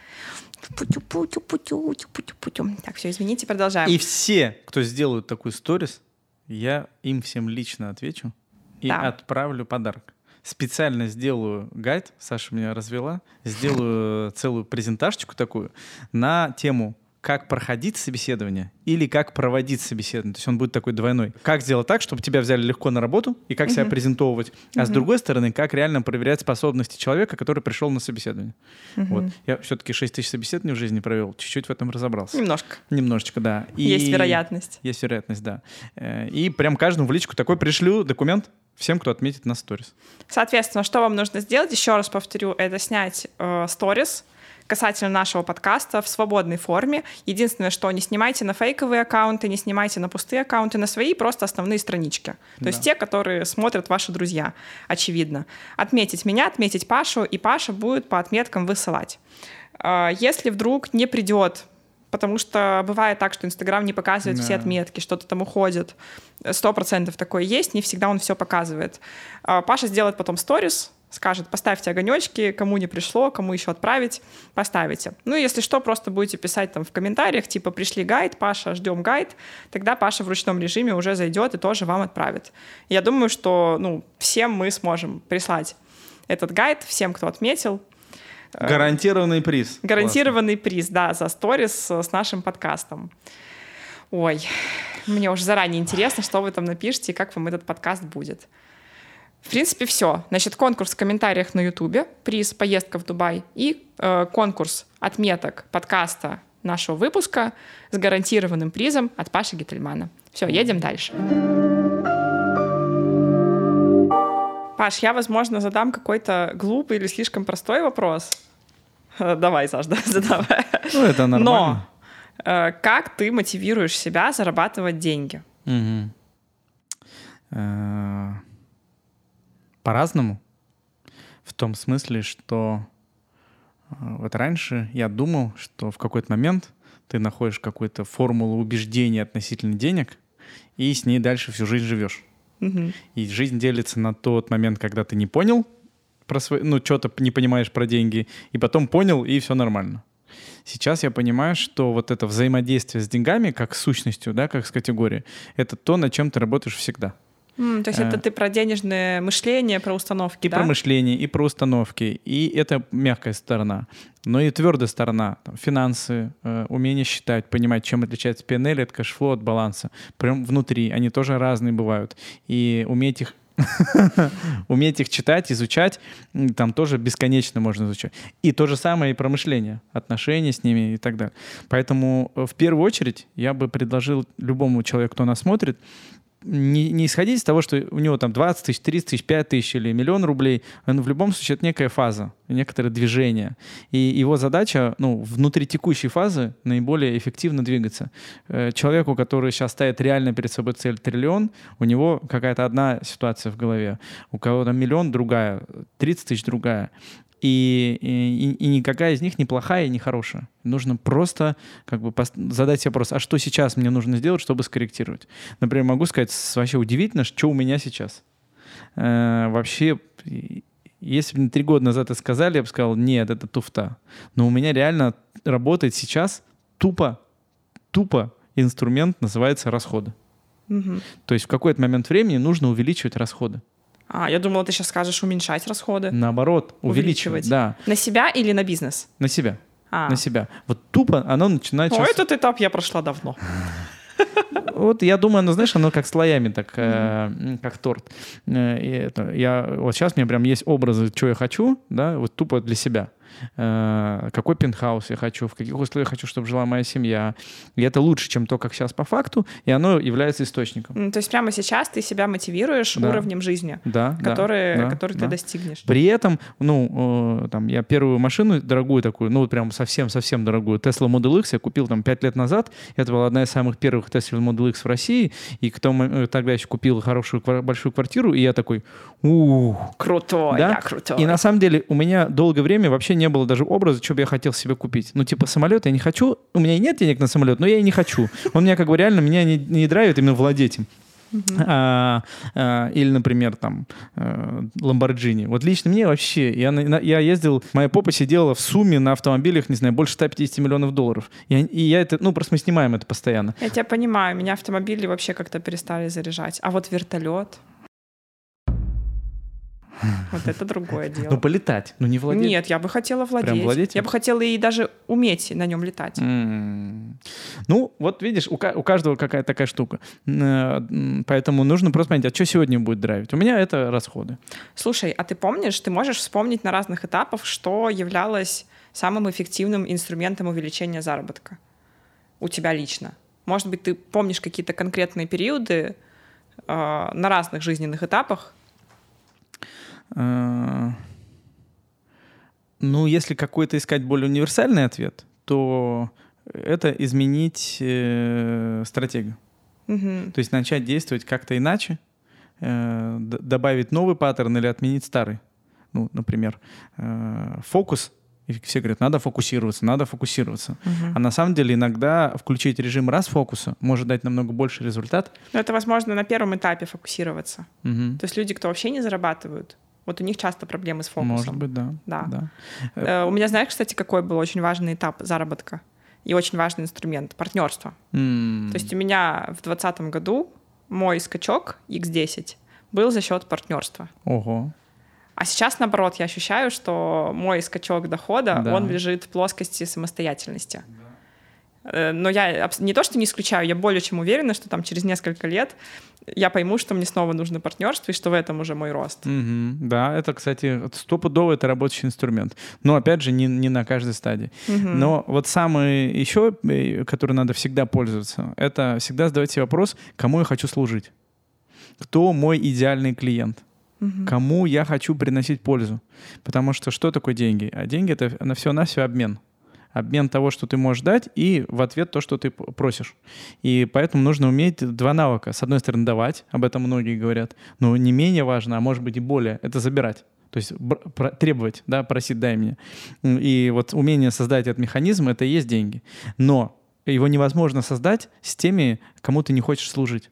Так, все, извините, продолжаем. И все, кто сделают такой сторис, я им всем лично отвечу и Да. отправлю подарок. Специально сделаю гайд, Саша меня развела, сделаю целую презентажечку такую на тему как проходить собеседование или как проводить собеседование. То есть он будет такой двойной. Как сделать так, чтобы тебя взяли легко на работу и как себя презентовывать. А с другой стороны, как реально проверять способности человека, который пришел на собеседование. Вот. Я все-таки 6 тысяч собеседований в жизни провел, чуть-чуть в этом разобрался. Немножко. Немножечко, да. И- Есть вероятность. Есть вероятность, да. Э, И прям каждому в личку такой пришлю документ всем, кто отметит на сторис. Соответственно, что вам нужно сделать? Еще раз повторю, это снять э, сторис касательно нашего подкаста в свободной форме. Единственное, что не снимайте на фейковые аккаунты, не снимайте на пустые аккаунты, на свои просто основные странички. То есть те, которые смотрят ваши друзья, очевидно. Отметить меня, отметить Пашу, и Паша будет по отметкам высылать. Э, Если вдруг не придет Потому что бывает так, что Инстаграм не показывает все Да. отметки, что-то там уходит. Сто процентов такое есть, не всегда он все показывает. А, Паша сделает потом сторис, скажет, поставьте огонечки, кому не пришло, кому еще отправить, поставите. Ну, если что, просто будете писать там в комментариях, типа, пришли гайд, Паша, ждем гайд, тогда Паша в ручном режиме уже зайдет и тоже вам отправит. Я думаю, что, ну, всем мы сможем прислать этот гайд, всем, кто отметил, Гарантированный приз. Гарантированный приз, да, за сторис э, с нашим подкастом. Ой, мне уже заранее интересно, что вы там напишете и как вам этот подкаст будет. В принципе, все. Значит, конкурс в комментариях на Ютубе, приз «Поездка в Дубай» и э, конкурс отметок подкаста нашего выпуска с гарантированным призом от Паши Гительмана. Все, едем дальше. Паш, я, возможно, задам какой-то глупый или слишком простой вопрос. Э, Давай, Саш, да, задавай. Ну, это нормально. Но э, как ты мотивируешь себя зарабатывать деньги? Мгм. По-разному. В том смысле, что э, вот раньше я думал, что в какой-то момент ты находишь какую-то формулу убеждения относительно денег и с ней дальше всю жизнь живешь. Мгм. И жизнь делится на тот момент, когда ты не понял про свои, ну, что-то не понимаешь про деньги, и потом понял, и все нормально. Сейчас я понимаю, что вот это взаимодействие с деньгами, как с сущностью, да, как с категорией, это то, над чем ты работаешь всегда. М, то есть это Э, ты про денежное мышление, про установки, И да? про мышление, и про установки. И это мягкая сторона. Но и твердая сторона. Там, финансы, э, умение считать, понимать, чем отличается P&L от cash flow, от баланса. Прям внутри. Они тоже разные бывают. И уметь их уметь их читать, изучать, там тоже бесконечно можно изучать. И то же самое и про мышление, отношения с ними и так далее. Поэтому э, в первую очередь я бы предложил любому человеку, кто нас смотрит, не, не исходить из того, что у него там 20 тысяч, 30 тысяч, 5 тысяч или миллион рублей, он в любом случае это некая фаза, некоторое движение. И его задача, ну, внутри текущей фазы наиболее эффективно двигаться. Э, Человеку, который сейчас ставит реально перед собой цель триллион, у него какая-то одна ситуация в голове, у кого-то миллион другая, 30 тысяч другая. И, и, и никакая из них не плохая и не хорошая. Нужно просто как бы задать себе вопрос, а что сейчас мне нужно сделать, чтобы скорректировать? Например, могу сказать, вообще удивительно, что у меня сейчас. Э, вообще, если бы мне три года назад это сказали, я бы сказал, нет, это туфта. Но у меня реально работает сейчас тупо, тупо инструмент называется расходы. Мгм. То есть в какой-то момент времени нужно увеличивать расходы. А, я думала, ты сейчас скажешь уменьшать расходы. Наоборот, увеличивать. Увеличивать. Да, На себя или на бизнес? на себя. А. На себя. Вот тупо оно начинает... О, щас- этот этап я прошла давно. Вот я думаю, оно, знаешь, оно как слоями, так, э, как торт. Э, это, я, вот сейчас у меня прям есть образы, что я хочу, да, вот тупо для себя. Э, какой пентхаус я хочу, в каких условиях хочу, чтобы жила моя семья. И это лучше, чем то, как сейчас по факту, и оно является источником. То есть прямо сейчас ты себя мотивируешь Да. уровнем жизни, Да, да, который, да, который ты да. достигнешь. При этом, ну, э, там, я первую машину дорогую такую, ну, вот прям совсем-совсем дорогую, Tesla Model X я купил там 5 лет назад. Это была одна из самых первых Tesla Model X в России. И кто э, тогда еще купил хорошую большую квартиру, и я такой, ух, Крутой, да? да, крутой. И на самом деле у меня долгое время вообще не было даже образа, что бы я хотел себе купить. Ну, типа, самолет я не хочу. У меня и нет денег на самолет, но я и не хочу. Он меня как бы реально меня не, не драйвит именно владеть им. А, а, или, например, там э, Ламборджини. Вот лично мне вообще, я, на- я ездил, моя попа сидела в сумме на автомобилях, не знаю, больше 150 миллионов долларов. Я- и я это, ну, просто мы снимаем это постоянно. Я тебя понимаю, меня автомобили вообще как-то перестали заряжать. А вот вертолет... Вот это другое дело. Ну, полетать, ну, не владеть. Нет, я бы хотела владеть. владеть Я бы хотела и даже уметь на нем летать. М. Ну, вот видишь, у, у каждого какая-то такая штука. Э, Поэтому нужно просто понять, а что сегодня будет драйвить? У меня это расходы. Слушай, а ты помнишь, ты можешь вспомнить на разных этапах, что являлось самым эффективным инструментом увеличения заработка у тебя лично? Может быть, ты помнишь какие-то конкретные периоды э, на разных жизненных этапах? Э, Ну, если какой-то искать более универсальный ответ, то это изменить э, стратегию. Мгм. То есть начать действовать как-то иначе, э, добавить новый паттерн или отменить старый. Ну, например, э, фокус. И все говорят, надо фокусироваться, надо фокусироваться. А на самом деле иногда включить режим раз фокуса может дать намного больше результат. Ну, это, возможно, на первом этапе фокусироваться. Мгм. То есть люди, кто вообще не зарабатывают, вот у них часто проблемы с фокусом. Может быть, да. Да. Э, У меня, знаешь, кстати, какой был очень важный этап заработка и очень важный инструмент — партнерство. М. То есть у меня в 2020 году мой скачок X10 был за счет партнерства. Ого. А сейчас, наоборот, я ощущаю, что мой скачок дохода, Да. он лежит в плоскости самостоятельности. Э, Но я не то, что не исключаю, я более чем уверена, что там через несколько лет я пойму, что мне снова нужно партнерство, и что в этом уже мой рост. Мгм. Да, это, кстати, стопудово это рабочий инструмент. Но, опять же, не, не на каждой стадии. Но вот самый еще, э, который надо всегда пользоваться, это всегда задавать себе вопрос, кому я хочу служить. Кто мой идеальный клиент? Кому я хочу приносить пользу? Потому что что такое деньги? А деньги — это на все-навсего обмен. Обмен того, что ты можешь дать, и в ответ то, что ты просишь. И поэтому нужно уметь два навыка. С одной стороны, давать, об этом многие говорят, но не менее важно, а может быть и более, это забирать. То есть требовать, да, просить, дай мне. И вот умение создать этот механизм — это и есть деньги. Но его невозможно создать с теми, кому ты не хочешь служить.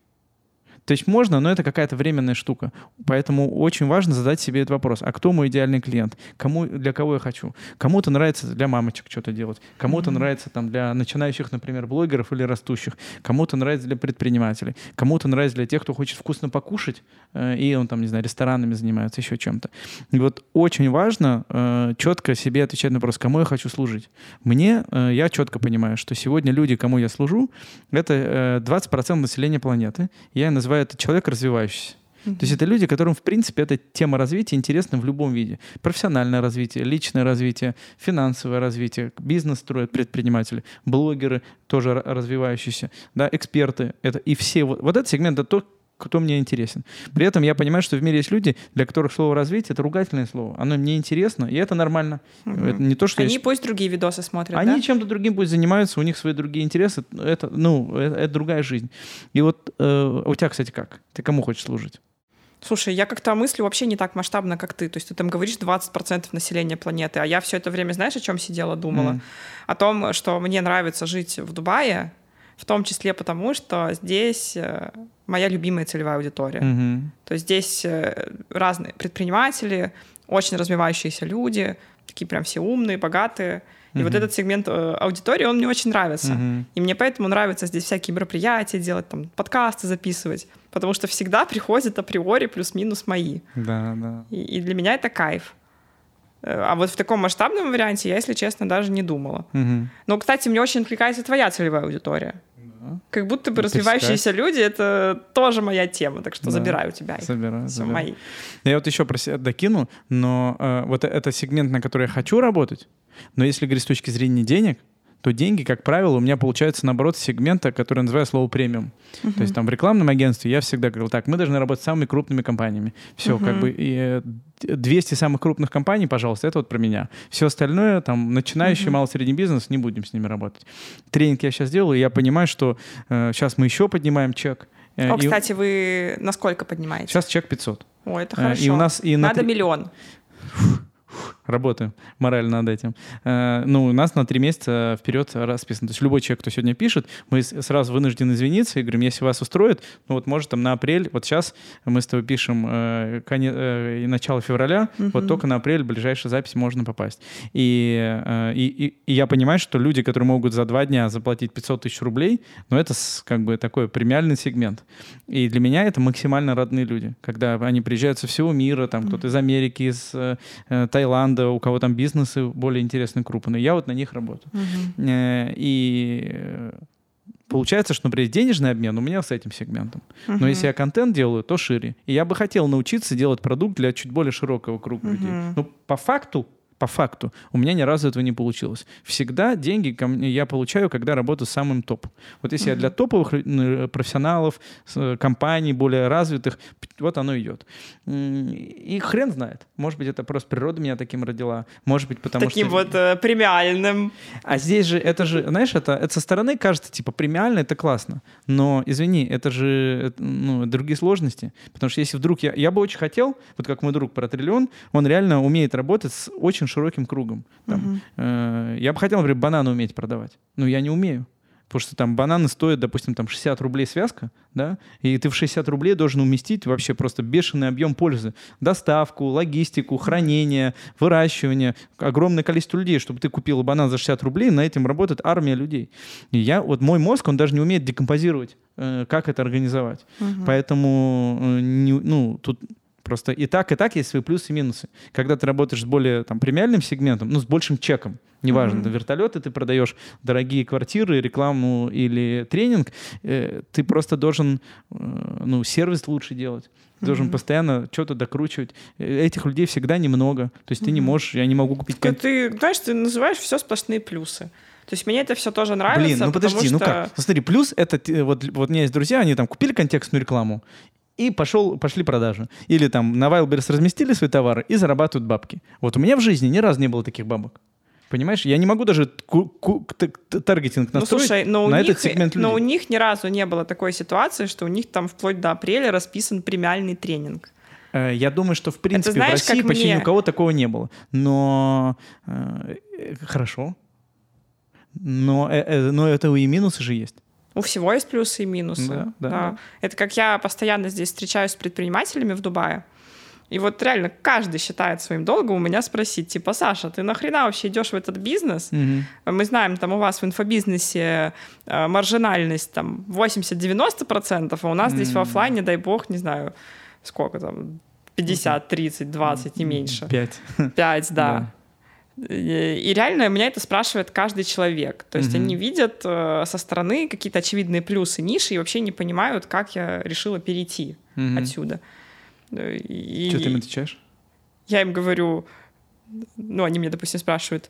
То есть можно, но это какая-то временная штука. Поэтому очень важно задать себе этот вопрос. А кто мой идеальный клиент? Кому, для кого я хочу? Кому-то нравится для мамочек что-то делать. Кому-то mm-hmm. нравится там для начинающих, например, блогеров или растущих. Кому-то нравится для предпринимателей. Кому-то нравится для тех, кто хочет вкусно покушать, э, и он там, не знаю, ресторанами занимается, еще чем-то. И вот очень важно э, четко себе отвечать на вопрос, кому я хочу служить. Мне, э, я четко понимаю, что сегодня люди, кому я служу, это э, 20% населения планеты. Я называю это человек развивающийся. То есть это люди, которым, в принципе, эта тема развития интересна в любом виде. Профессиональное развитие, личное развитие, финансовое развитие, бизнес строят предприниматели, блогеры тоже развивающиеся, да, эксперты. Это, и все, вот, вот этот сегмент — это то, кто мне интересен. При этом я понимаю, что в мире есть люди, для которых слово развитие это ругательное слово. Оно мне интересно, и это нормально. Угу. Это не то, что Они я... пусть другие видосы смотрят. Они да? чем-то другим пусть занимаются, у них свои другие интересы. Это, ну, это, это другая жизнь. И вот э, у тебя, кстати, как? Ты кому хочешь служить? Слушай, я как-то мыслю вообще не так масштабно, как ты. То есть ты там говоришь 20% населения планеты, а я все это время, знаешь, о чем сидела, думала? Mm. О том, что мне нравится жить в Дубае, в том числе потому, что здесь э, моя любимая целевая аудитория. Mm-hmm. То есть здесь э, разные предприниматели, очень развивающиеся люди, такие прям все умные, богатые. И mm-hmm. вот этот сегмент э, аудитории, он мне очень нравится. Mm-hmm. И мне поэтому нравится здесь всякие мероприятия делать, там, подкасты записывать. Потому что всегда приходят априори плюс-минус мои. Да, да. И, и для меня это кайф. А вот в таком масштабном варианте я, если честно, даже не думала. Угу. Но, кстати, мне очень откликается твоя целевая аудитория. Как будто бы развивающиеся люди — это тоже моя тема, так что да. забираю у тебя их. Забираю, Все забираю. мои. Я вот еще про себя докину, но э, вот это сегмент, на который я хочу работать, но если говорить с точки зрения денег, то деньги, как правило, у меня получаются, наоборот, сегмента, который называю слово премиум. Uh-huh. То есть там в рекламном агентстве я всегда говорил, так, мы должны работать с самыми крупными компаниями. Все, uh-huh. как бы и 200 самых крупных компаний, пожалуйста, это вот про меня. Все остальное, там, начинающий uh-huh. малый-средний бизнес, не будем с ними работать. Тренинг я сейчас делаю, и я понимаю, что э, сейчас мы еще поднимаем чек. Э, О, и... кстати, вы насколько поднимаете? Сейчас чек 500. О, это хорошо. Э, и у нас, и Надо на... миллион работаем морально над этим. Э, ну, у нас на три месяца вперед расписано. То есть любой человек, кто сегодня пишет, мы сразу вынуждены извиниться и говорим, если вас устроит, ну вот может там на апрель, вот сейчас мы с тобой пишем э, конец, э, начало февраля, угу. вот только на апрель ближайшая запись можно попасть. И, и, и, и я понимаю, что люди, которые могут за два дня заплатить 500 тысяч рублей, ну это как бы такой премиальный сегмент. И для меня это максимально родные люди, когда они приезжают со всего мира, там кто-то из Америки, из э, Таиланда, у кого там бизнесы более интересные, крупные. Я вот на них работаю. Uh-huh. И получается, что, например, денежный обмен у меня с этим сегментом. Uh-huh. Но если я контент делаю, то шире. И я бы хотел научиться делать продукт для чуть более широкого круга uh-huh. людей. Но по факту по факту. У меня ни разу этого не получилось. Всегда деньги я получаю, когда работаю с самым топ. Вот если mm-hmm. я для топовых э, профессионалов, э, компаний более развитых, вот оно идет. И хрен знает. Может быть, это просто природа меня таким родила. Может быть, потому таким что... Таким вот э, премиальным. А здесь же, это же, знаешь, это, это со стороны кажется, типа, премиально, это классно. Но, извини, это же ну, другие сложности. Потому что если вдруг я... Я бы очень хотел, вот как мой друг про триллион, он реально умеет работать с очень очень широким кругом. Там, угу. э, я бы хотел, например, бананы уметь продавать, но я не умею. Потому что там бананы стоят, допустим, там 60 рублей связка, да, и ты в 60 рублей должен уместить вообще просто бешеный объем пользы. Доставку, логистику, хранение, выращивание, огромное количество людей, чтобы ты купил банан за 60 рублей, на этом работает армия людей. И я, вот мой мозг, он даже не умеет декомпозировать, э, как это организовать. Угу. Поэтому, э, ну, тут Просто и так, и так есть свои плюсы и минусы. Когда ты работаешь с более там, премиальным сегментом, ну, с большим чеком, неважно, mm-hmm. вертолеты ты продаешь, дорогие квартиры, рекламу или тренинг, э, ты просто должен э, ну, сервис лучше делать. Ты mm-hmm. должен постоянно что-то докручивать. Э, этих людей всегда немного. То есть mm-hmm. ты не можешь, я не могу купить... Так, ты, знаешь, ты называешь все сплошные плюсы. То есть мне это все тоже нравится. Блин, ну подожди, ну что... ну как? Смотри, плюс это вот, вот у меня есть друзья, они там купили контекстную рекламу, и пошел, пошли продажи. Или там на Wildberries разместили свои товары и зарабатывают бабки. Вот у меня в жизни ни разу не было таких бабок. Понимаешь, я не могу даже таргетинг ну, настроить ну, слушай, но на них, этот сегмент людей. Но у них ни разу не было такой ситуации, что у них там вплоть до апреля расписан премиальный тренинг. Э, я думаю, что в принципе знаешь, в России почти мне... ни у кого такого не было. Но э, хорошо. Но, э, но это и минусы же есть. У всего есть плюсы и минусы. Да, да, да. Это как я постоянно здесь встречаюсь с предпринимателями в Дубае. И вот реально каждый считает своим долгом у меня спросить, типа, Саша, ты нахрена вообще идешь в этот бизнес? Мгм. Мы знаем, там у вас в инфобизнесе э, маржинальность там 80-90%, а у нас здесь в М. оффлайне, дай бог, не знаю, сколько там, 50, 30, 20, не меньше. Пять. 5, да. И и реально меня это спрашивает каждый человек. То есть Мгм. они видят э, со стороны какие-то очевидные плюсы ниши и вообще не понимают, как я решила перейти Мгм. отсюда. Э, И Что ты им отвечаешь? я им говорю, ну, они меня, допустим, спрашивают,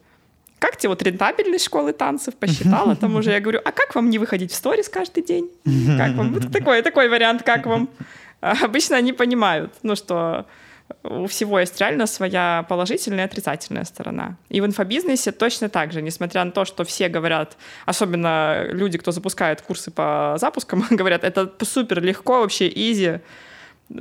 как тебе вот рентабельность школы танцев посчитала там уже? Я говорю, а как вам не выходить в сторис каждый день? Как вам? Вот такой, такой вариант, как вам? Обычно они понимают, ну, что у всего есть реально своя положительная и отрицательная сторона. И в инфобизнесе точно так же, несмотря на то, что все говорят, особенно люди, кто запускает курсы по запускам, говорят, это супер легко, вообще изи,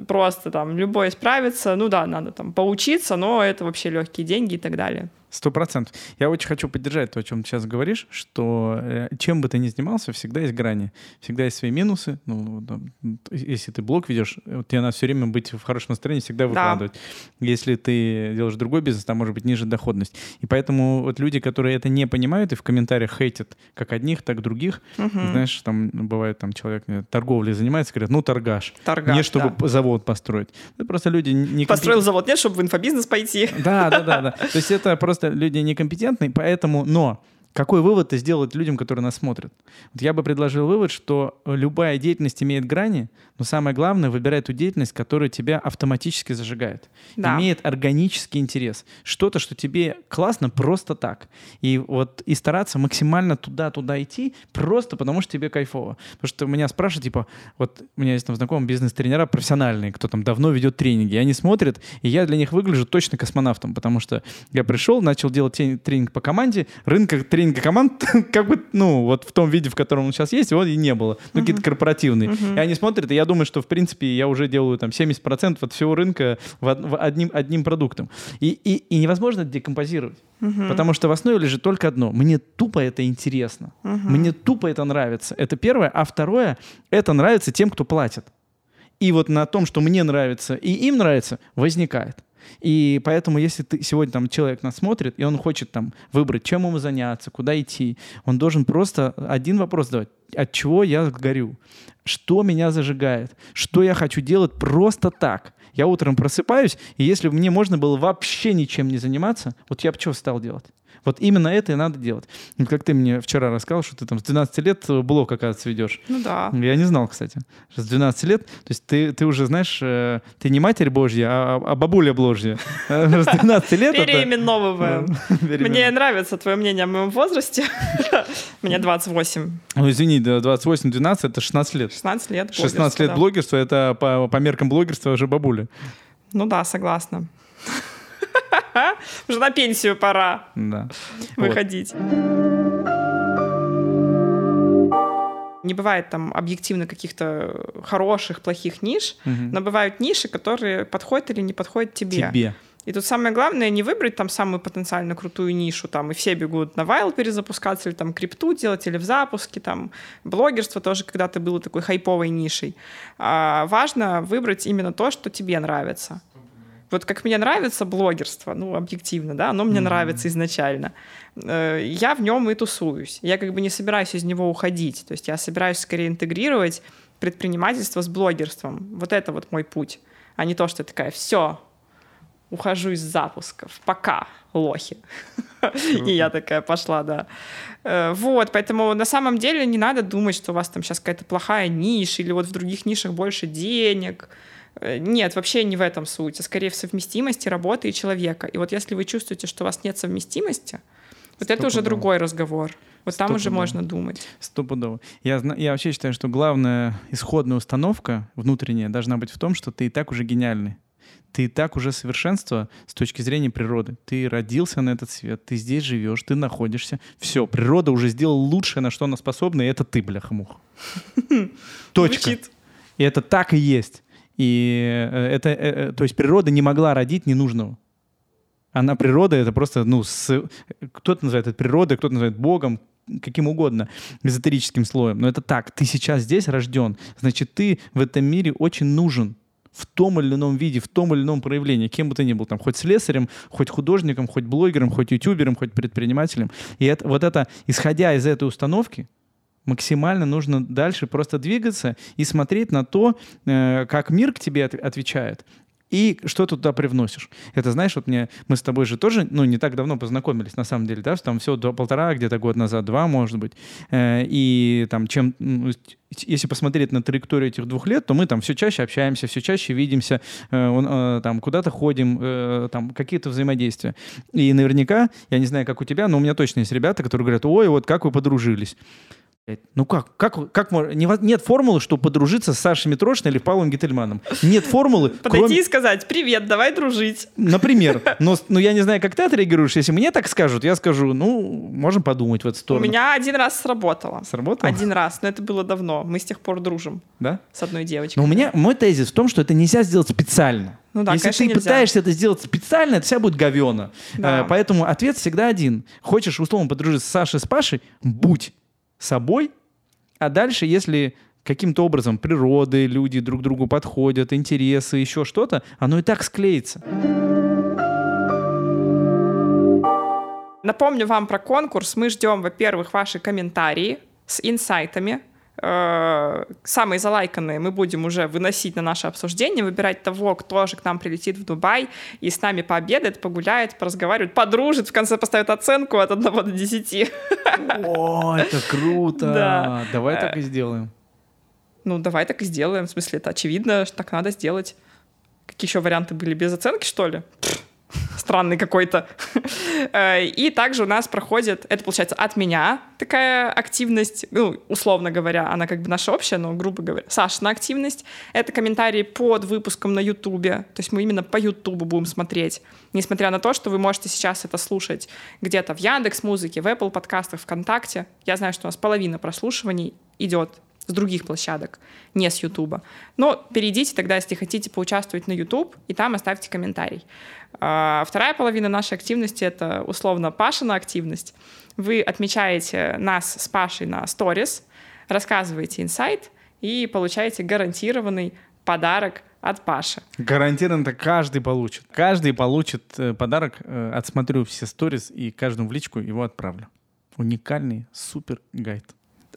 просто там любой справится, ну да, надо там поучиться, но это вообще легкие деньги и так далее. Сто процентов. Я очень хочу поддержать то, о чем ты сейчас говоришь, что э, чем бы ты ни занимался, всегда есть грани, всегда есть свои минусы. Ну, там, если ты блог ведешь, тебе надо все время быть в хорошем настроении, всегда выкладывать. Если ты делаешь другой бизнес, там может быть ниже доходность. И поэтому вот люди, которые это не понимают и в комментариях хейтят как одних, так других, знаешь, там бывает там человек э, торговлей занимается, говорят, ну торгаш, Торгаш, не чтобы да. завод построить. Это просто люди не Построил завод, нет, чтобы в инфобизнес пойти. да, да, да, да. То есть это просто люди некомпетентные, поэтому, но какой вывод ты сделать людям, которые нас смотрят? Вот я бы предложил вывод, что любая деятельность имеет грани, но самое главное, выбирай ту деятельность, которая тебя автоматически зажигает. Да. Имеет органический интерес. Что-то, что тебе классно просто так. И вот и стараться максимально туда-туда идти, просто потому что тебе кайфово. Потому что меня спрашивают, типа, вот у меня есть там знакомые бизнес-тренера профессиональные, кто там давно ведет тренинги, и они смотрят, и я для них выгляжу точно космонавтом, потому что я пришел, начал делать тренинг по команде, рынка тренинга команд как бы, ну, вот в том виде, в котором он сейчас есть, его и не было. Ну, какие-то корпоративные. И они смотрят, и я думаю, что, в принципе, я уже делаю там 70% от всего рынка в од- в одним, одним продуктом. И, и, и невозможно это декомпозировать. Потому что в основе лежит только одно. Мне тупо это интересно. Мне тупо это нравится. Это первое. А второе, это нравится тем, кто платит. И вот на том, что мне нравится и им нравится, возникает. И поэтому, если ты сегодня там человек нас смотрит, и он хочет там выбрать, чем ему заняться, куда идти, он должен просто один вопрос задавать. От чего я горю? Что меня зажигает? Что я хочу делать просто так? Я утром просыпаюсь, и если бы мне можно было вообще ничем не заниматься, вот я бы что стал делать? Вот именно это и надо делать. Как ты мне вчера рассказал, что ты там с 12 лет блог, оказывается, ведешь. Ну да. Я не знал, кстати, что с 12 лет, то есть ты, ты уже знаешь, э, ты не матерь Божья, а, а бабуля Божья. Э, С 12 лет это... Переименовываем. Переимен- Мне нравится твое мнение о моем возрасте. Мне 28. Ну, извини, да, 28-12 это 16 лет. 16 лет. 16 блогерства, лет блогерства, это по меркам блогерства уже бабуля. Ну да, согласна. Уже на пенсию пора Да. Вот. выходить. Не бывает там объективно каких-то хороших, плохих ниш, Мгм. но бывают ниши, которые подходят или не подходят тебе. Тебе. И тут самое главное не выбрать там самую потенциально крутую нишу, там, и все бегут на вайл перезапускаться, или там крипту делать, или в запуске, там, блогерство тоже когда-то было такой хайповой нишей. А важно выбрать именно то, что тебе нравится. Вот как мне нравится блогерство, ну, объективно, да, оно мне нравится изначально. Э, Я в нем и тусуюсь. Я как бы не собираюсь из него уходить. То есть я собираюсь скорее интегрировать предпринимательство с блогерством. Вот это вот мой путь. А не то, что такая, все, ухожу из запусков. Пока, лохи. И я такая пошла, да. Э, Вот, поэтому на самом деле не надо думать, что у вас там сейчас какая-то плохая ниша или вот в других нишах больше денег. Э, Нет, вообще не в этом суть, а скорее в совместимости работы и человека. И вот если вы чувствуете, что у вас нет совместимости, вот это уже другой разговор. Вот там уже можно думать. Стопудово. Я, я вообще считаю, что главная исходная установка внутренняя должна быть в том, что ты и так уже гениальный. Ты и так уже совершенство с точки зрения природы. Ты родился на этот свет, ты здесь живешь, ты находишься. Все, природа уже сделала лучшее, на что она способна, и это ты, бляха-муха. Точка. И это так и есть. И э, это, э, э, то есть природа не могла родить ненужного. Она природа, это просто, ну, с- кто-то называет это природой, кто-то называет Богом, каким угодно эзотерическим слоем. Но это так, ты сейчас здесь рожден, значит, ты в этом мире очень нужен в том или ином виде, в том или ином проявлении, кем бы ты ни был, там, хоть слесарем, хоть художником, хоть блогером, хоть ютубером, хоть предпринимателем. И это, вот это, исходя из этой установки, максимально нужно дальше просто двигаться и смотреть на то, э, как мир к тебе от- отвечает. И что ты туда привносишь? Это, знаешь, вот мне, мы с тобой же тоже, ну, не так давно познакомились, на самом деле, да, что там все до полтора, где-то год назад, два, может быть. Э, и там, чем, ну, если посмотреть на траекторию этих двух лет, то мы там все чаще общаемся, все чаще видимся, э, там куда-то ходим, там какие-то взаимодействия. И наверняка, я не знаю, как у тебя, но у меня точно есть ребята, которые говорят, ой, вот как вы подружились. Ну как? Как, как нет формулы, чтобы подружиться с Сашей Митрошиной или Павлом Гительманом. Нет формулы, Подойти кроме... и сказать, привет, давай дружить. Например. Но, но я не знаю, как ты отреагируешь. Если мне так скажут, я скажу, ну, можем подумать в эту У сторону. меня один раз сработало. Сработало? Один раз, но это было давно. Мы с тех пор дружим Да? с одной девочкой. Но у меня мой тезис в том, что это нельзя сделать специально. Ну да, Если конечно, ты нельзя. пытаешься это сделать специально, это вся будет говено. Да. Э, Поэтому ответ всегда один. Хочешь условно подружиться с Сашей, с Пашей, будь собой, а дальше, если каким-то образом природы, люди друг другу подходят, интересы, еще что-то, оно и так склеится. Напомню вам про конкурс. Мы ждем, во-первых, ваши комментарии с инсайтами. Э, Самые залайканные мы будем уже выносить на наше обсуждение, выбирать того, кто же к нам прилетит в Дубай и с нами пообедает, погуляет, поразговаривает, подружит, в конце поставит оценку от 1 до 10. О, это круто! Да. Давай так и сделаем. Ну, давай так и сделаем. В смысле, это очевидно, что так надо сделать. Какие еще варианты были? Без оценки, что ли? Странный какой-то. Э, И также у нас проходит, это получается от меня такая активность, ну, условно говоря, она как бы наша общая, но грубо говоря, Сашина активность. Это комментарии под выпуском на Ютубе. То есть мы именно по Ютубу будем смотреть. Несмотря на то, что вы можете сейчас это слушать где-то в Яндекс Музыке, в Apple подкастах, ВКонтакте. Я знаю, что у нас половина прослушиваний идет с других площадок, не с Ютуба. Но перейдите тогда, если хотите поучаствовать на Ютуб, и там оставьте комментарий. А, Вторая половина нашей активности — это условно Пашина активность. Вы отмечаете нас с Пашей на сторис, рассказываете инсайт и получаете гарантированный подарок от Паши. Гарантированно каждый получит. Каждый получит э, подарок. Э, отсмотрю все сторис и каждому в личку его отправлю. Уникальный супер гайд.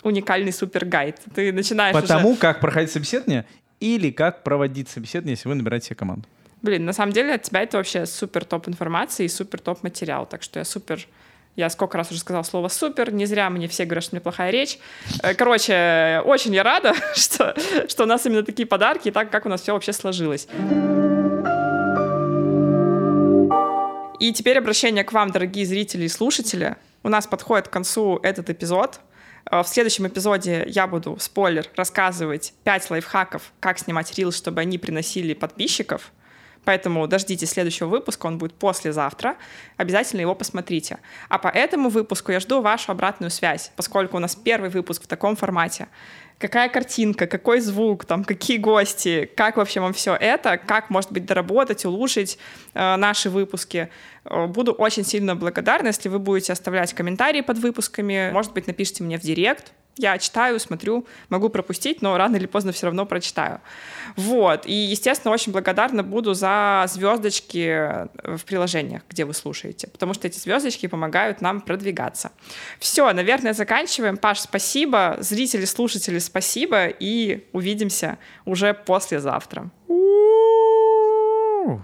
Уникальный супер гайд. Ты начинаешь По уже... тому, как проходить собеседование или как проводить собеседование, если вы набираете себе команду. Блин, на самом деле от тебя это вообще супер топ информации и супер топ материал. Так что я супер... Я сколько раз уже сказала слово супер, не зря мне все говорят, что у меня плохая речь. Э, Короче, очень я рада, что, что у нас именно такие подарки и так, как у нас все вообще сложилось. И теперь обращение к вам, дорогие зрители и слушатели. У нас подходит к концу этот эпизод. Э, В следующем эпизоде я буду, спойлер, рассказывать 5 лайфхаков, как снимать рилс, чтобы они приносили подписчиков. Поэтому дождитесь следующего выпуска, он будет послезавтра. Обязательно его посмотрите. А по этому выпуску я жду вашу обратную связь, поскольку у нас первый выпуск в таком формате. Какая картинка, какой звук, там, какие гости, как вообще вам все это, как, может быть, доработать, улучшить э, наши выпуски. Э, Буду очень сильно благодарна, если вы будете оставлять комментарии под выпусками. Может быть, напишите мне в директ, я читаю, смотрю, могу пропустить, но рано или поздно все равно прочитаю. Вот. И, естественно, очень благодарна буду за звездочки в приложениях, где вы слушаете, потому что эти звездочки помогают нам продвигаться. Все, наверное, заканчиваем. Паш, спасибо. Зрители, слушатели, спасибо. И увидимся уже послезавтра. У-у-у.